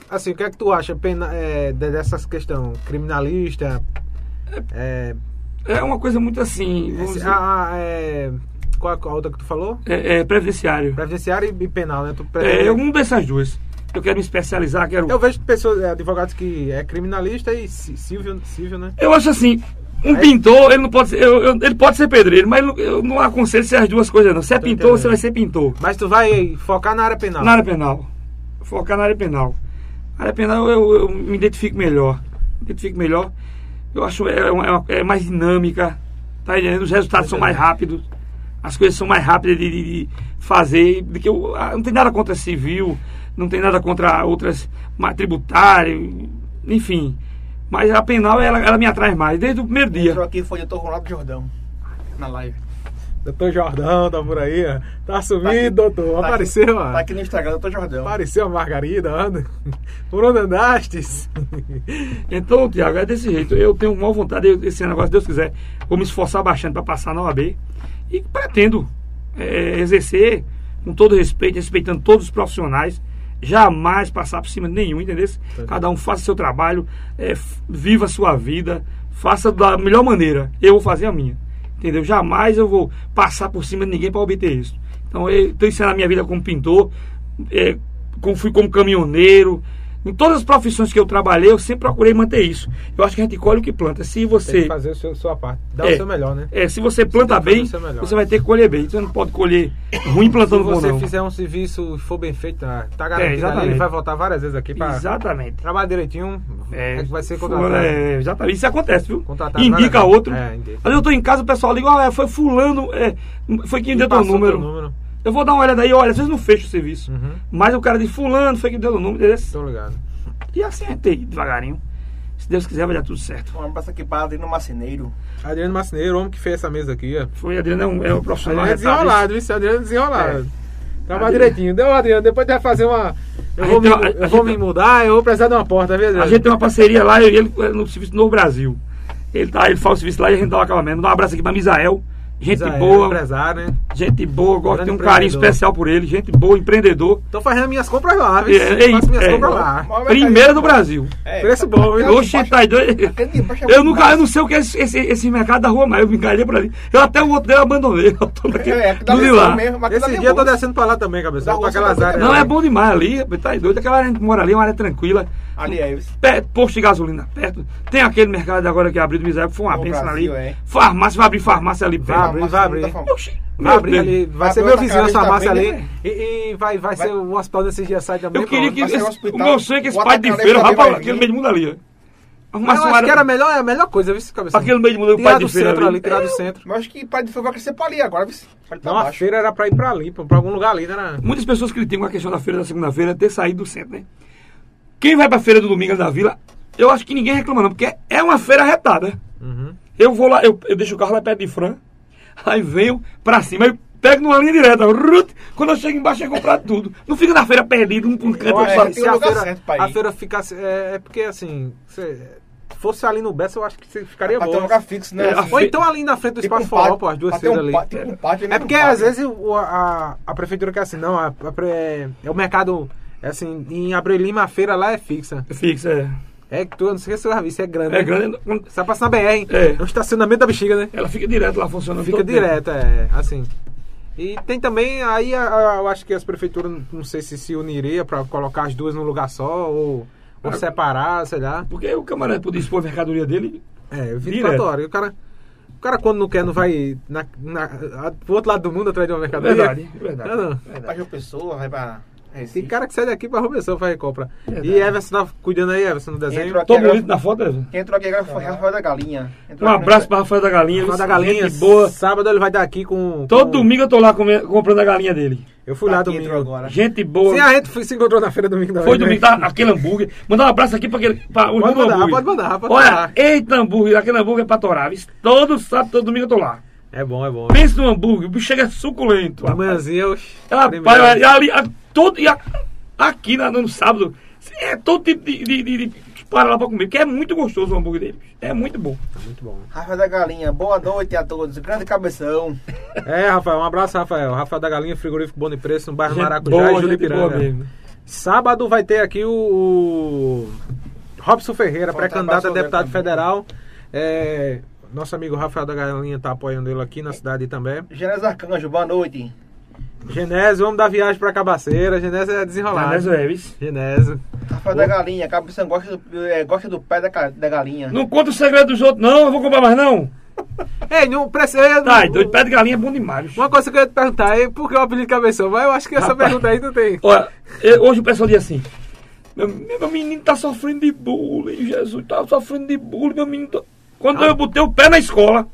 Assim, o que é que tu acha pena, é, de- dessas questões? Criminalista? É, É uma coisa muito assim, vamos esse- a, a- é, qual a outra que tu falou? é, é previdenciário. Previdenciário e, penal, né? Tu É, pretende- um dessas duas. Eu quero me especializar, quero... Eu vejo pessoas, é, advogados que é criminalista e ci- civil, civil né? Eu acho assim, um pintor, ele não pode ser. eu- eu- ele pode ser pedreiro, mas eu não- eu não aconselho ser as duas coisas, não. Se é Tô pintor, entendendo. você vai ser pintor. Mas tu vai focar na área penal. Na área penal. Focar na área penal. Na área penal eu, eu me identifico melhor. Me identifico melhor. Eu acho é, uma- é mais dinâmica. Tá entendendo? Os resultados são mais rápidos. As coisas são mais rápidas de, de- de fazer. Do que eu, ah, não tem nada contra civil, não tem nada contra outras mais tributário, enfim. Mas a penal ela, ela me atrai mais, desde o primeiro dia. Entrou aqui foi o doutor Ronaldo Jordão. Na live. Doutor Jordão tá por aí, ó. Tá sumindo, Tá aqui- doutor. tá Apareceu, aqui, ó. Tá aqui no Instagram, doutor Jordão. Apareceu a Margarida, anda. Por onde andastes? Então, Tiago, é desse jeito. Eu tenho maior vontade, eu- esse negócio, se Deus quiser, vou me esforçar bastante para passar na OAB. E pretendo é, exercer com todo respeito, respeitando todos os profissionais. Jamais passar por cima de nenhum, entendeu? Cada um faça seu trabalho, é, viva a sua vida, faça da melhor maneira. Eu vou fazer a minha. Entendeu? Jamais eu vou passar por cima de ninguém para obter isso. Então, eu estou ensinando a minha vida como pintor, é, como fui como caminhoneiro. Em todas as profissões que eu trabalhei, eu sempre procurei manter isso. Eu acho que a gente colhe o que planta. Se Tem você. que fazer a sua, sua parte. Dar É. o seu melhor, né? É, se você planta tem fazer bem, você vai ter que colher bem. Você não pode colher ruim Se plantando bom, você não. fizer um serviço e for bem feito, tá, tá garantido ali, exatamente. ele vai voltar várias vezes aqui Exatamente. trabalhar direitinho. É, que vai ser contratado. é, exatamente. Isso acontece, viu? Contratado indica outro. É, indica. Vezes eu tô em casa, o pessoal liga, olha, foi fulano, é, foi quem E deu teu número. número. Eu vou dar uma olhada aí, olha, às vezes não fecha o serviço. Uhum. Mas o cara diz, fulano, foi quem deu o número desse. Tô ligado. E assim a tem, devagarinho. Se Deus quiser, vai dar tudo certo. Um abraço aqui para Adriano Marceneiro. Adriano Marceneiro, o homem que fez essa mesa aqui, ó. Foi, Adriano é um, é um profissional Adriano é desenrolado, viu? Adriano é desenrolado. Trabalha Adriano- direitinho. Deu, Adriano. Depois vai fazer uma. Eu A vou, me, uma- eu vou tem- me mudar, eu vou precisar de uma porta, viu, Adriano? A gente tem uma parceria lá, eu e ele no Serviço Novo Brasil. Ele, tá, ele faz o serviço lá e a gente dá um acabamento. Dá um abraço aqui pra Misael, Gente Zé, boa, empresário, né? gente boa, gosto de um carinho especial por ele, gente boa, empreendedor. Tô fazendo minhas compras lá, viu? É, é, minhas é. compras lá. Mas- Primeira do Brasil. É, Preço bom, viu? baixo- tá doido. é Eu nunca, eu não sei o que é esse, esse, esse mercado da rua mais, eu me encarei por ali. Eu até o outro dele abandonei. <laughs> Eu tô naquele, É, é, lição lá. mesmo, mas Esse dia eu tô descendo pra lá também, cabeça. Tá. Não, é bom demais ali, tá doido. Aquela área que mora ali é uma área tranquila. Ali é isso. Perto, posto de gasolina perto. Tem aquele mercado agora que abriu do miséria, que foi uma No benção ali. É. Farmácia, vai abrir farmácia ali Vai abrir, vai abrir. Oxi, Vai abrir ali, vai ser meu outra vizinho a casa, farmácia tá ali. vendo, E, e vai, vai Vai- ser o hospital desses dias sai também. Eu queria que esse, um o hospital. meu sonho é que esse pai de feira vá vai aquele meio de mundo ali. ó. Eu acho que era a melhor, é a melhor coisa, viu, cabeça? Aquele meio de mundo, pai de feira ali, ali. tirar do centro. Mas acho que pai de fogo vai crescer pra ali agora, viu? Não, a feira era pra ir pra ali, pra pra algum lugar ali, né? Era... Muitas pessoas criticam a questão da feira da segunda-feira ter saído do centro, né? Quem vai pra feira do domingo da vila, eu acho que ninguém reclama não, porque é uma feira retada. Uhum. Eu vou lá, eu, eu deixo o carro lá perto de Fran, aí venho pra cima, aí pego numa linha direta, rut, quando eu chego embaixo é comprar tudo. Não fica na feira perdido, um por um canto, Eu outro se tem a lugar feira, certo pra ir. a feira ficasse. É, é porque assim, se fosse ali no Bessa, eu acho que você ficaria Pra ter um bom. lugar fixo, né? É, a assim. Ou então ali na frente do Tipo um Espaço Forró, pátio, pô, as duas ter um feiras ali. tipo um pátio, né? É porque Um às vezes o- a, a prefeitura quer assim, não, a, a é o mercado, é assim, em Abreu Lima a feira lá é fixa. Fixa, é. É que tu, não sei se você já viu, isso é grande. É né? grande, Você passa na BR, É. é um estacionamento da bexiga, né? ela fica direto lá funcionando. Fica todo tempo. direto, é, assim. E tem também, aí a- a- eu acho que as prefeituras, não sei se se uniria pra colocar as duas num lugar só, ou, ou Ah. separar, sei lá. Porque o camarada podia expor a mercadoria dele. É, 24 Direto. horas. E o cara, o cara quando não quer, não vai na, na, a- pro outro lado do mundo atrás de uma mercadoria. Verdade, verdade. Não, não. verdade. Vai João Pessoa, vai pra Recife. Tem cara que sai daqui pra Robinson faz compra. Verdade. E Everson tá cuidando aí, Everson, no desenho. Entrou aqui Tô bonito na foto, Everson? Quem entrou aqui agora foi Rafael da Galinha. Entrou Um abraço pra Rafael da Galinha. Fala da gente galinha, boa. Sábado ele vai dar aqui com. Todo com- domingo eu tô lá comprando a galinha dele. Eu fui lá Aqui domingo. agora. Gente boa. Sim, a gente foi- se encontrou na feira domingo da Foi domingo, tá? Aquele hambúrguer. Mandar um abraço aqui pra aquele. Pra, o Pode mandar, hambúrguer. pode mandar, pode Olha, mandar. eita hambúrguer, aquele hambúrguer é pra torar. viu? Todo sábado, todo domingo eu tô lá. É bom, é bom. Pensa no hambúrguer, o bicho chega suculento. Amanhãzinha eu. Rapaz, e ali, a- todo, e a- aqui na- no sábado, é todo tipo de, de, de, de para lá pra comer, porque é muito gostoso o hambúrguer dele. É muito bom. Muito bom. Rafael da Galinha, boa noite a todos. Grande cabeção. <laughs> É, Rafael, um abraço, Rafael. Rafael da Galinha, frigorífico Bom de Preço, no bairro Gente Maracujá boa, e Julipiranga. Sábado vai ter aqui o, o Robson Ferreira, pré-candidato a deputado federal. É, nosso amigo Rafael da Galinha tá apoiando ele aqui na cidade também. Genésio Arcanjo, boa noite. Genésio, vamos dar viagem pra Cabaceira. Genésio é desenrolado. Genésio Eves. Genésio. Rafael da Galinha, cabeção gosta do, é, gosta do pé da, da galinha. Não conta o segredo dos outros, não. Eu vou comprar mais, não. Ei, não precisa. Tá, doido, pé de galinha é bom demais. bicho. Uma coisa que eu ia te perguntar é por que o apelido Cabeção? Mas eu acho que essa Rapaz. pergunta aí não tem. Olha, eu- hoje o pessoal diz assim: meu, meu menino tá sofrendo de bullying, Jesus, tá sofrendo de bullying, meu menino. tá-" Quando Ah. eu botei o pé na escola,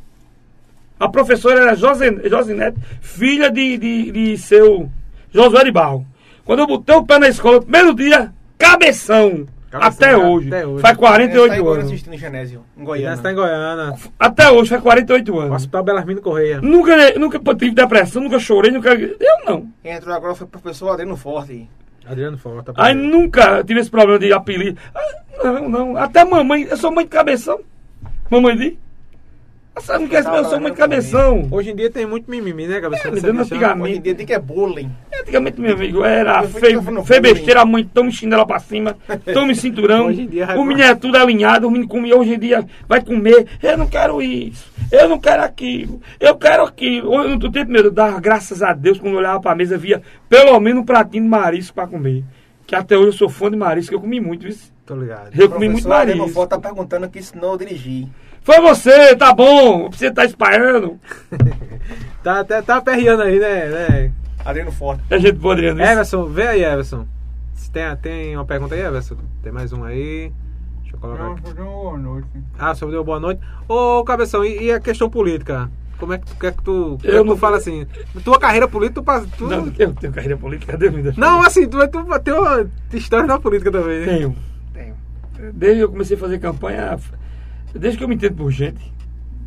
a professora era Josinete, filha de, de, de seu Josué de Barro. Quando eu botei o pé na escola, primeiro dia, cabeção. Cabeção, até, né? hoje. Até hoje. Faz Essa tá 48 em Goiânia anos. assistindo Genésio, em Genésio Goiânia. tá em Goiânia. Até hoje, faz 48 O anos. Hospital Belarmino Correia. Nunca, nunca tive depressão, nunca chorei, nunca. Eu não. Quem entrou agora foi o professor Adriano Forte. Adriano Forta. Aí nunca tive esse problema de apelido. Ah, não, não. Até mamãe, eu sou mãe de cabeção. Mamãe diz. Você não quer saber, eu sou mãe de cabeção. Hoje em dia tem muito mimimi, né, Cabeção? É, antigamente. Hoje em dia tem que é bullying. Antigamente, meu amigo, era Eu feio, que eu besteira, a mãe tome chinela pra cima, <laughs> tome cinturão. Hoje em dia, o menino é tudo alinhado, o menino come hoje em dia, vai comer. Eu não quero isso, eu não quero aquilo, eu quero aquilo. Eu, no tempo meu, eu dava graças a Deus quando eu olhava pra mesa, via pelo menos um pratinho de marisco pra comer. Que até hoje eu sou fã de marisco, eu comi muito, viu? Tô ligado. Eu comi muito marisco. Forte tá perguntando que ensinou a dirigir. Foi você, tá bom, você tá espalhando. <laughs> Tá, tá, tá aperreando aí, né? né? Adriano Forte. É gente boa, Adriano. Everson, vê aí, Everson. Se Tem, tem uma pergunta aí, Everson? Tem mais um aí? Deixa eu colocar aqui. boa noite. Ah, só deu boa noite. Ô, Cabeção, e, e a questão política? Como é que tu, que é que tu, como é Eu que não- tu fala assim? Tua carreira política, tu, passa- tu Não, eu tenho carreira política, cadê vida? Não, assim, tu, tu tem uma história na política também, né? Tenho, tenho. Desde que eu comecei a fazer campanha, desde que eu me entendo por gente,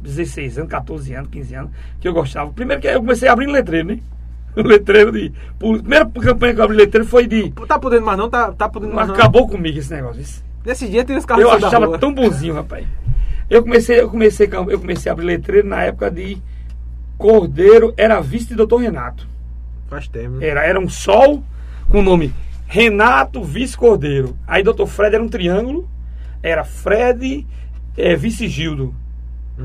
16 anos, 14 anos, 15 anos, que eu gostava. Primeiro que eu comecei a abrir letreiro, né? <laughs> Letreiro de. Primeira campanha que eu abri letreiro foi de. Tá podendo mais não? Tá, tá podendo mais não? Acabou comigo esse negócio. isso. Nesse dia tem os carros Eu achava tão bonzinho, rapaz. Eu comecei, eu comecei, eu comecei a abrir letreiro na época de Cordeiro era vice de doutor Renato. Faz tempo. Era, era um sol com o nome Renato Vice Cordeiro. Aí doutor Fred era um triângulo. Era Fred é, Vice Gildo.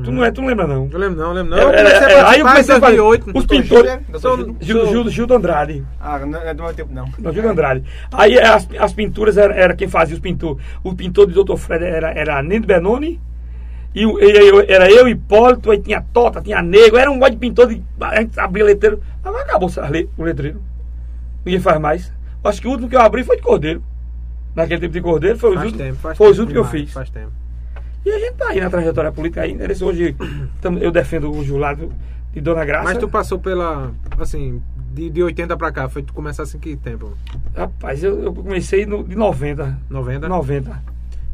Tu, não é, tu não lembra, não? Eu lembro não, eu lembro não. Era- Eu comecei a era- aí eu comecei a em fazer 2008. os pintores. Gildo, Gildo. Gildo, Gildo, Gildo Andrade. Ah, não é do meu tempo, não. Não, Gildo Andrade. Aí as, as pinturas era, era quem fazia os pintores. O pintor de Dr. Fred era, era Nendo Benoni. E o- e eu- era eu, Hipólito, aí tinha Tota, tinha Nego. Era um monte de pintor. De, a gente abria letreiro. Mas acabou o letreiro. Ninguém faz mais. Acho que o último que eu abri foi de Cordeiro. Naquele tempo de Cordeiro foi, tempo, faz foi os tempo últimos que eu fiz. Faz tempo. E a gente tá aí na trajetória política ainda. Hoje tamo- eu defendo o Julado de Dona Graça. Mas tu passou pela, assim, de, de 80 pra cá, foi tu começasse em que tempo? Rapaz, eu, eu comecei no, de 90. 90? 90.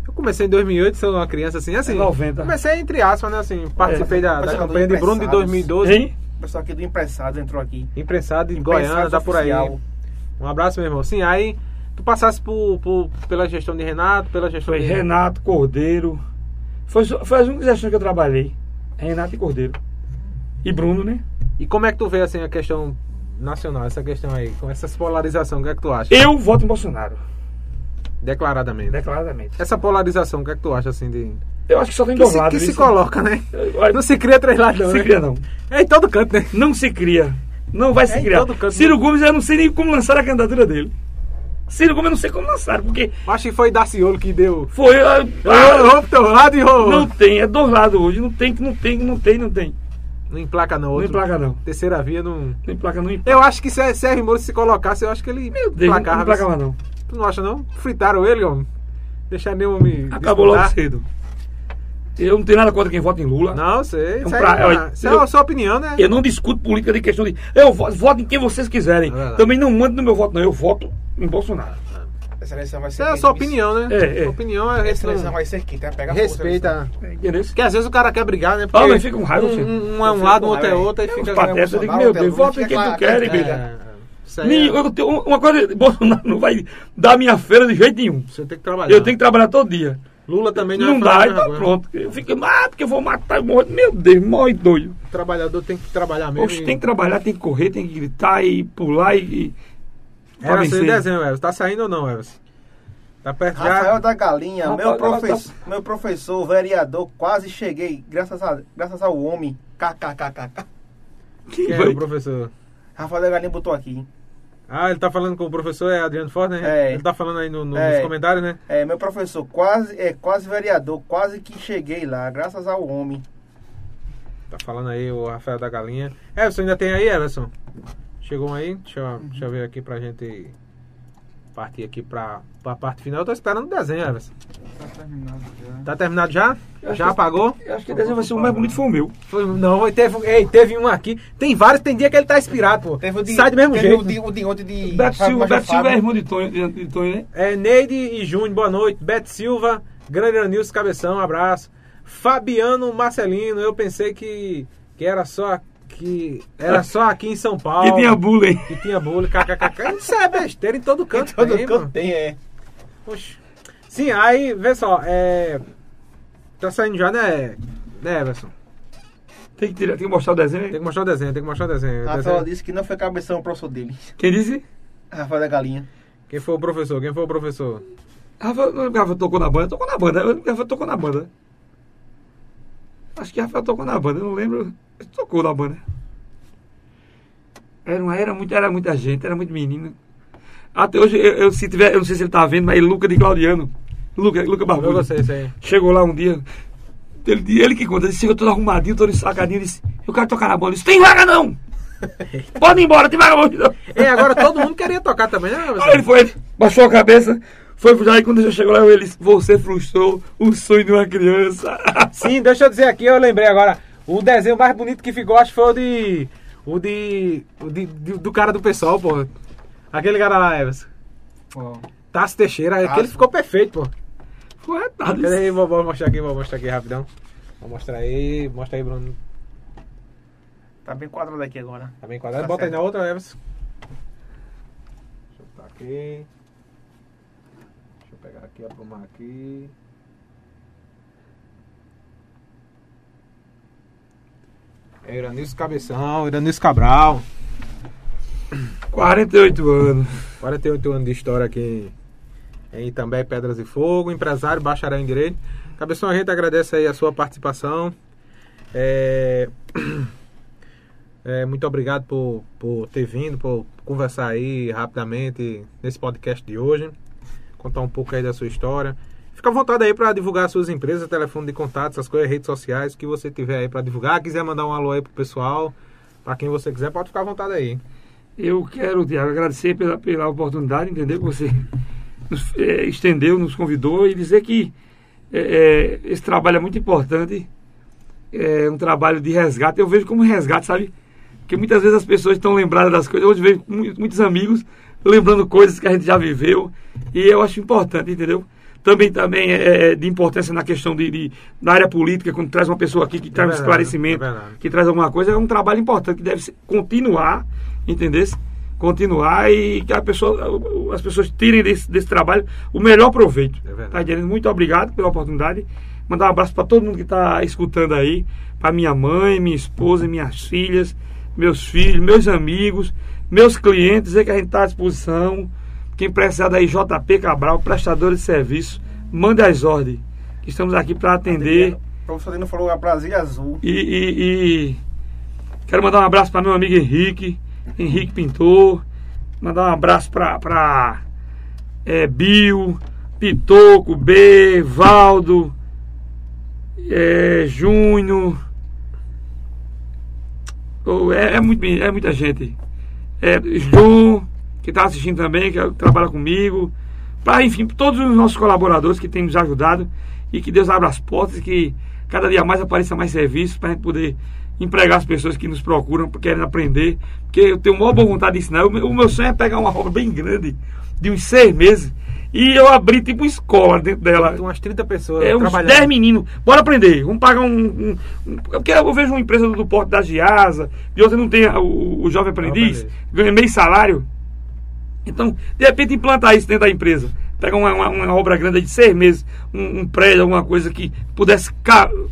Eu comecei em 2008, sou uma criança assim, assim. É 90. Comecei entre aspas, né, assim, participei da, da do campanha de Bruno de Empressados. 2012. Hein? O pessoal aqui do Empressado entrou aqui. Imprensado em Empressados Goiânia, tá por aí. Um abraço, meu irmão. Sim, aí tu passasse por, por- pela gestão de Renato, pela gestão Foi de Renato Cordeiro. Foi, foi as únicas gestões que eu trabalhei. Renato e Cordeiro. E Bruno, né? E como é que tu vê assim a questão nacional, essa questão aí, com essa polarização, o que é que tu acha? Eu voto em Bolsonaro. Declaradamente. Declaradamente. Essa polarização, o que é que tu acha assim de. Eu acho que só tem Que, dois se, lados. que se coloca, né? Não se cria três lados, não. se né? cria, não. É em todo canto, né? Não se cria. Não vai se É em criar. Ciro né? Gomes, eu não sei nem como lançar a candidatura dele. Ciro Gomes, eu não sei como lançaram, porque Acho que foi Daciolo que deu. foi. ah, Ah, teu lado e não tem, é dois lados hoje. Não tem, não tem, não tem, não tem. Não emplaca não. Não Outro. emplaca, não. Terceira via não. Não emplaca, não emplaca. Eu acho que se Sérgio Moro se colocasse, eu acho que ele Meu Deus, não emplacava. emplacava, não. Tu não acha não? Fritaram ele, homem. Deixaram nem me. Acabou logo disputar. cedo. Eu não tenho nada contra quem vota em Lula. Não, sei. Um Isso, pra- olha, isso é a sua opinião, né? Eu não discuto política de questão de. Eu voto, voto em quem vocês quiserem. É. Também não mando no meu voto, não. Eu voto em Bolsonaro. Essa eleição vai ser é a sua opinião, né? É, é. Sua opinião é. Essa eleição não- vai ser pegar fogo essa Respeita. Porque às vezes o cara quer brigar, né? Ah, Porque mas fica com raiva, um, um, um é um lado, o outro é outro, aí É, fica. eu digo, meu Deus, vota em quem tu quer, e briga. É, isso aí Nem, é- eu tenho- uma coisa, Bolsonaro não vai dar minha feira de jeito nenhum. Você tem que trabalhar. Eu tenho que trabalhar todo dia. Lula também Não, é dá, então vergonha. pronto. Eu fico, ah, porque eu vou matar, morro. Meu Deus, morre doido. O trabalhador tem que trabalhar mesmo. Oxe, e- tem que trabalhar, tem que correr, tem que gritar e pular e. Era assim vencer. em dezembro, Everson. Tá saindo ou não, Everson? Tá perto já? Rafael da Galinha, Rafael meu, professor, meu professor, vereador, quase cheguei, graças, a, graças ao homem. KKKKK. Quem Quem é o professor? Rafael da Galinha botou aqui. Ah, ele tá falando com o professor é Adriano Forte, né? É. Ele tá falando aí no, no- É. nos comentários, né? É, meu professor, quase, é, quase vereador, quase que cheguei lá, graças ao homem. Tá falando aí o Rafael da Galinha. Everson, ainda tem aí, Everson? Chegou um aí? Deixa eu, deixa eu ver aqui pra gente partir aqui pra, pra parte final. Eu tô esperando o desenho, Everson. Tá terminado já. Tá terminado já? Já que- apagou? Eu acho que desse vai ser o mais bonito foi o meu. Foi- não, teve, ei, teve um aqui. Tem vários, tem dia que ele tá inspirado, pô. Teve o de, Sai do mesmo teve jeito. O de, o de ontem de. Beto Silva, Beto Silva é irmão de Tonho, de, de Tonho, né? É, Neide e Júnior, boa noite. Beto Silva, Grande Anilson Cabeção, um abraço. Fabiano Marcelino, eu pensei que, que era só que era só aqui em São Paulo. Que tinha bullying. que tinha bullying, kkkk. Isso é besteira em todo <laughs> canto. Todo tem, canto mano. tem, é. Oxe. Sim, aí, vê só, é. Tá saindo já, né? Né, Everson? Tem que, tirar, tem que mostrar o desenho. Tem que mostrar o desenho, tem que mostrar o desenho. Rafael desenho. disse que não foi cabeção o professor dele. Quem disse? Rafael da Galinha. Quem foi o professor? Quem foi o professor? Rafael, Rafael tocou na banda? Tocou na banda. Eu- Rafael tocou na banda. Acho que Rafael tocou na banda, eu não lembro. Tocou na banda. Era, uma- era, muito, era muita gente, era muito menino. Até hoje, eu, eu- se tiver, eu não sei se ele tá vendo, mas Luca de Claudiano. Luca, Luca Eu Barbudo. aí. Chegou lá um dia. Ele, ele que conta, ele chegou todo arrumadinho, todo ensacadinho, disse, eu quero tocar na bola. Ele disse, tem vaga não! Pode ir embora, tem vaga não! E agora todo mundo queria tocar também, né? Aí ele foi, ele baixou a cabeça, foi pro aí quando ele chegou lá, ele disse, você frustrou o sonho de uma criança. Sim, deixa eu dizer aqui, eu lembrei agora. O desenho mais bonito que ficou, acho que foi o de. O de. O de, de- do cara do pessoal, pô. Aquele cara lá, Everson. Tassi Teixeira, aquele Tasso. ficou perfeito, pô. Foi retado Pera aí, vou, vou mostrar aqui, vou mostrar aqui rapidão. Vou mostrar aí, mostra aí, Bruno. Tá bem quadrado aqui agora. Tá bem quadrado. Tá Bota aí certo. na outra, Everson. Deixa eu botar aqui. Deixa eu pegar aqui, aprumar aqui. É Iranilson Cabeção, Iranilson Cabral. 48 anos. 48 anos de história aqui em Itambé, Pedras e Fogo, empresário, bacharel em Direito. Cabeção, a gente agradece aí a sua participação. É... <clears throat> É, muito obrigado por, por ter vindo, por conversar aí rapidamente nesse podcast de hoje. Contar um pouco aí da sua história. Fica à vontade aí para divulgar suas empresas, telefone de contato, essas coisas, redes sociais, que você tiver aí para divulgar. Quiser mandar um alô aí pro pessoal, para quem você quiser, pode ficar à vontade aí. Eu quero, Tiago, agradecer pela, pela oportunidade, entendeu? Que você nos é, estendeu, nos convidou e dizer que é, é, esse trabalho é muito importante. É um trabalho de resgate. Eu vejo como resgate, sabe? Porque muitas vezes as pessoas estão lembradas das coisas. Hoje vejo muitos amigos lembrando coisas que a gente já viveu. E eu acho importante, entendeu? Também, também é, é de importância na questão de, de, na área política, quando traz uma pessoa aqui que traz é verdade, um esclarecimento, é que traz alguma coisa, é um trabalho importante que deve continuar, entendeu? Continuar e que a pessoa, as pessoas tirem desse, desse trabalho o melhor proveito. É tá entendendo? Muito obrigado pela oportunidade. Mandar um abraço para todo mundo que está escutando aí, para minha mãe, minha esposa, minhas filhas meus filhos, meus amigos, meus clientes, dizer que a gente está à disposição. Quem precisar da JP Cabral, prestador de serviço, mande as ordens. Que estamos aqui para atender. O professor Dino falou a Brasília Azul. E, e, e quero mandar um abraço para meu amigo Henrique, Henrique Pintor. Mandar um abraço para é, Bio, Pitoco, B, Valdo, é, Júnior. É, é, muito, é muita gente. É, Ju, que está assistindo também, que trabalha comigo. Para, enfim, todos os nossos colaboradores que têm nos ajudado. E que Deus abra as portas e que cada dia mais apareça mais serviços para a gente poder empregar as pessoas que nos procuram, querendo aprender. Porque eu tenho uma boa vontade de ensinar. O meu, sonho é pegar uma obra bem grande, de uns seis meses e eu abri tipo escola dentro dela. Tem umas 30 pessoas. É, uns 10 meninos. Bora aprender. Vamos pagar um. um, um porque eu vejo uma empresa do Porto da Giasa, e outra não tem o, o jovem aprendiz, ganha meio salário. Então, de repente, implantar isso dentro da empresa. Pegar uma, uma, uma obra grande de seis meses, um, um, prédio, alguma coisa que pudesse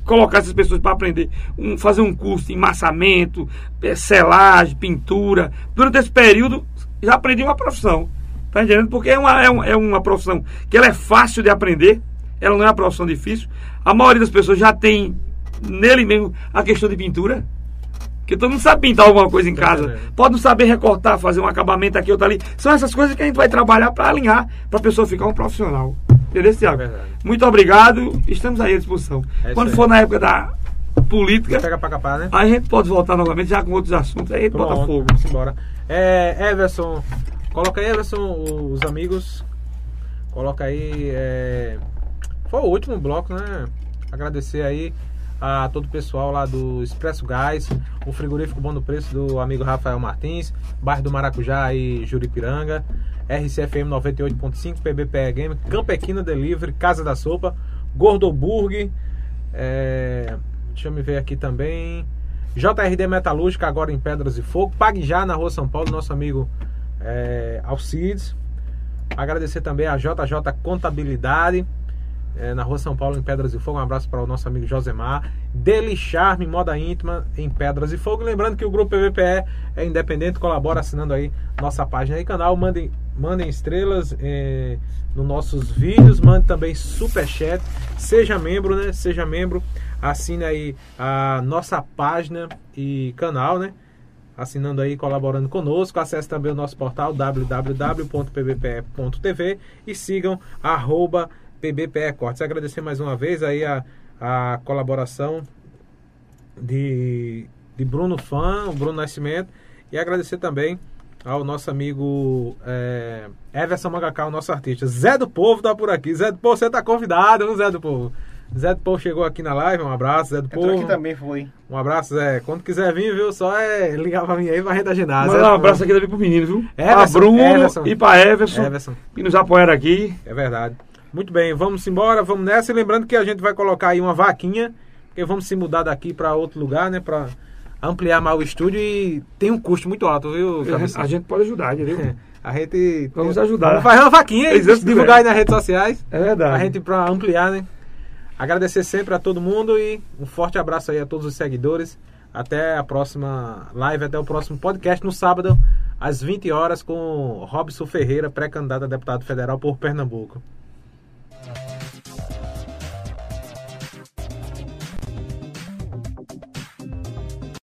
colocar essas pessoas para aprender. Um, fazer um curso em massamento, é, selagem, pintura. Durante esse período, já aprendi uma profissão. Tá entendendo? Porque é uma, é, uma, é uma profissão que ela é fácil de aprender, ela não é uma profissão difícil. A maioria das pessoas já tem nele mesmo a questão de pintura. Porque todo mundo sabe pintar alguma coisa em casa. Pode não saber recortar, fazer um acabamento aqui, outro ali. São essas coisas que a gente vai trabalhar para alinhar, para a pessoa ficar um profissional. Entendeu, Tiago? É Muito obrigado. Estamos aí à disposição. É Quando for na época da política, pega pra capar, né? aí a gente pode voltar novamente já com outros assuntos. Aí a gente bota fogo. Vamos embora. É, Everson, Coloca aí, Everson, os amigos. Coloca aí. É... Foi o último bloco, né? Agradecer aí a todo o pessoal lá do Expresso Gás, o frigorífico Bom do Preço do amigo Rafael Martins, bairro do Maracujá e Juripiranga, RCFM 98.5, PBPE Game, Campequina Delivery, Casa da Sopa, Gordoburg, é... deixa eu me ver aqui também, JRD Metalúrgica, agora em Pedras e Fogo, Pague Já na Rua São Paulo, nosso amigo é, Alcides. Agradecer também a JJ Contabilidade, é, na Rua São Paulo, em Pedras e Fogo. Um abraço para o nosso amigo Josemar. Deli Charme, moda íntima, em Pedras e Fogo. Lembrando que o grupo PVPE é independente, colabora assinando aí nossa página e canal. Mandem, mandem estrelas é, nos nossos vídeos, mande também super chat. Seja membro, né? Seja membro, assine aí a nossa página e canal, né? assinando aí, colaborando conosco. Acesse também o nosso portal www.pbpe.tv e sigam arroba pbpecortes. Agradecer mais uma vez aí a, a colaboração de, de Bruno Fã, o Bruno Nascimento, e agradecer também ao nosso amigo é, Everson Magacá, o nosso artista. Zé do Povo tá por aqui. Zé do Povo, você tá convidado, não Zé do Povo? Zé do Povo chegou aqui na live, um abraço, Zé do Povo. aqui também foi. Um abraço, Zé. Quando quiser vir, viu? Só é ligar pra mim aí pra renda ginásio. Manda um abraço aqui também pro menino, viu? Everson, pra Bruno Everson. e pra Everson, Everson. Que nos apoiaram aqui. É verdade. Muito bem, vamos embora, vamos nessa. E lembrando que a gente vai colocar aí uma vaquinha, porque vamos se mudar daqui pra outro lugar, né? Pra ampliar mais o estúdio e tem um custo muito alto, viu? A gente pode ajudar, entendeu? É. <laughs> A gente. Vamos ajudar. Vamos fazer uma vaquinha e divulgar aí nas redes sociais. É verdade. A gente pra ampliar, né? Agradecer sempre a todo mundo e um forte abraço aí a todos os seguidores, Até a próxima live, até o próximo podcast no sábado, às 20 horas, com Robson Ferreira, pré-candidato a deputado federal por Pernambuco.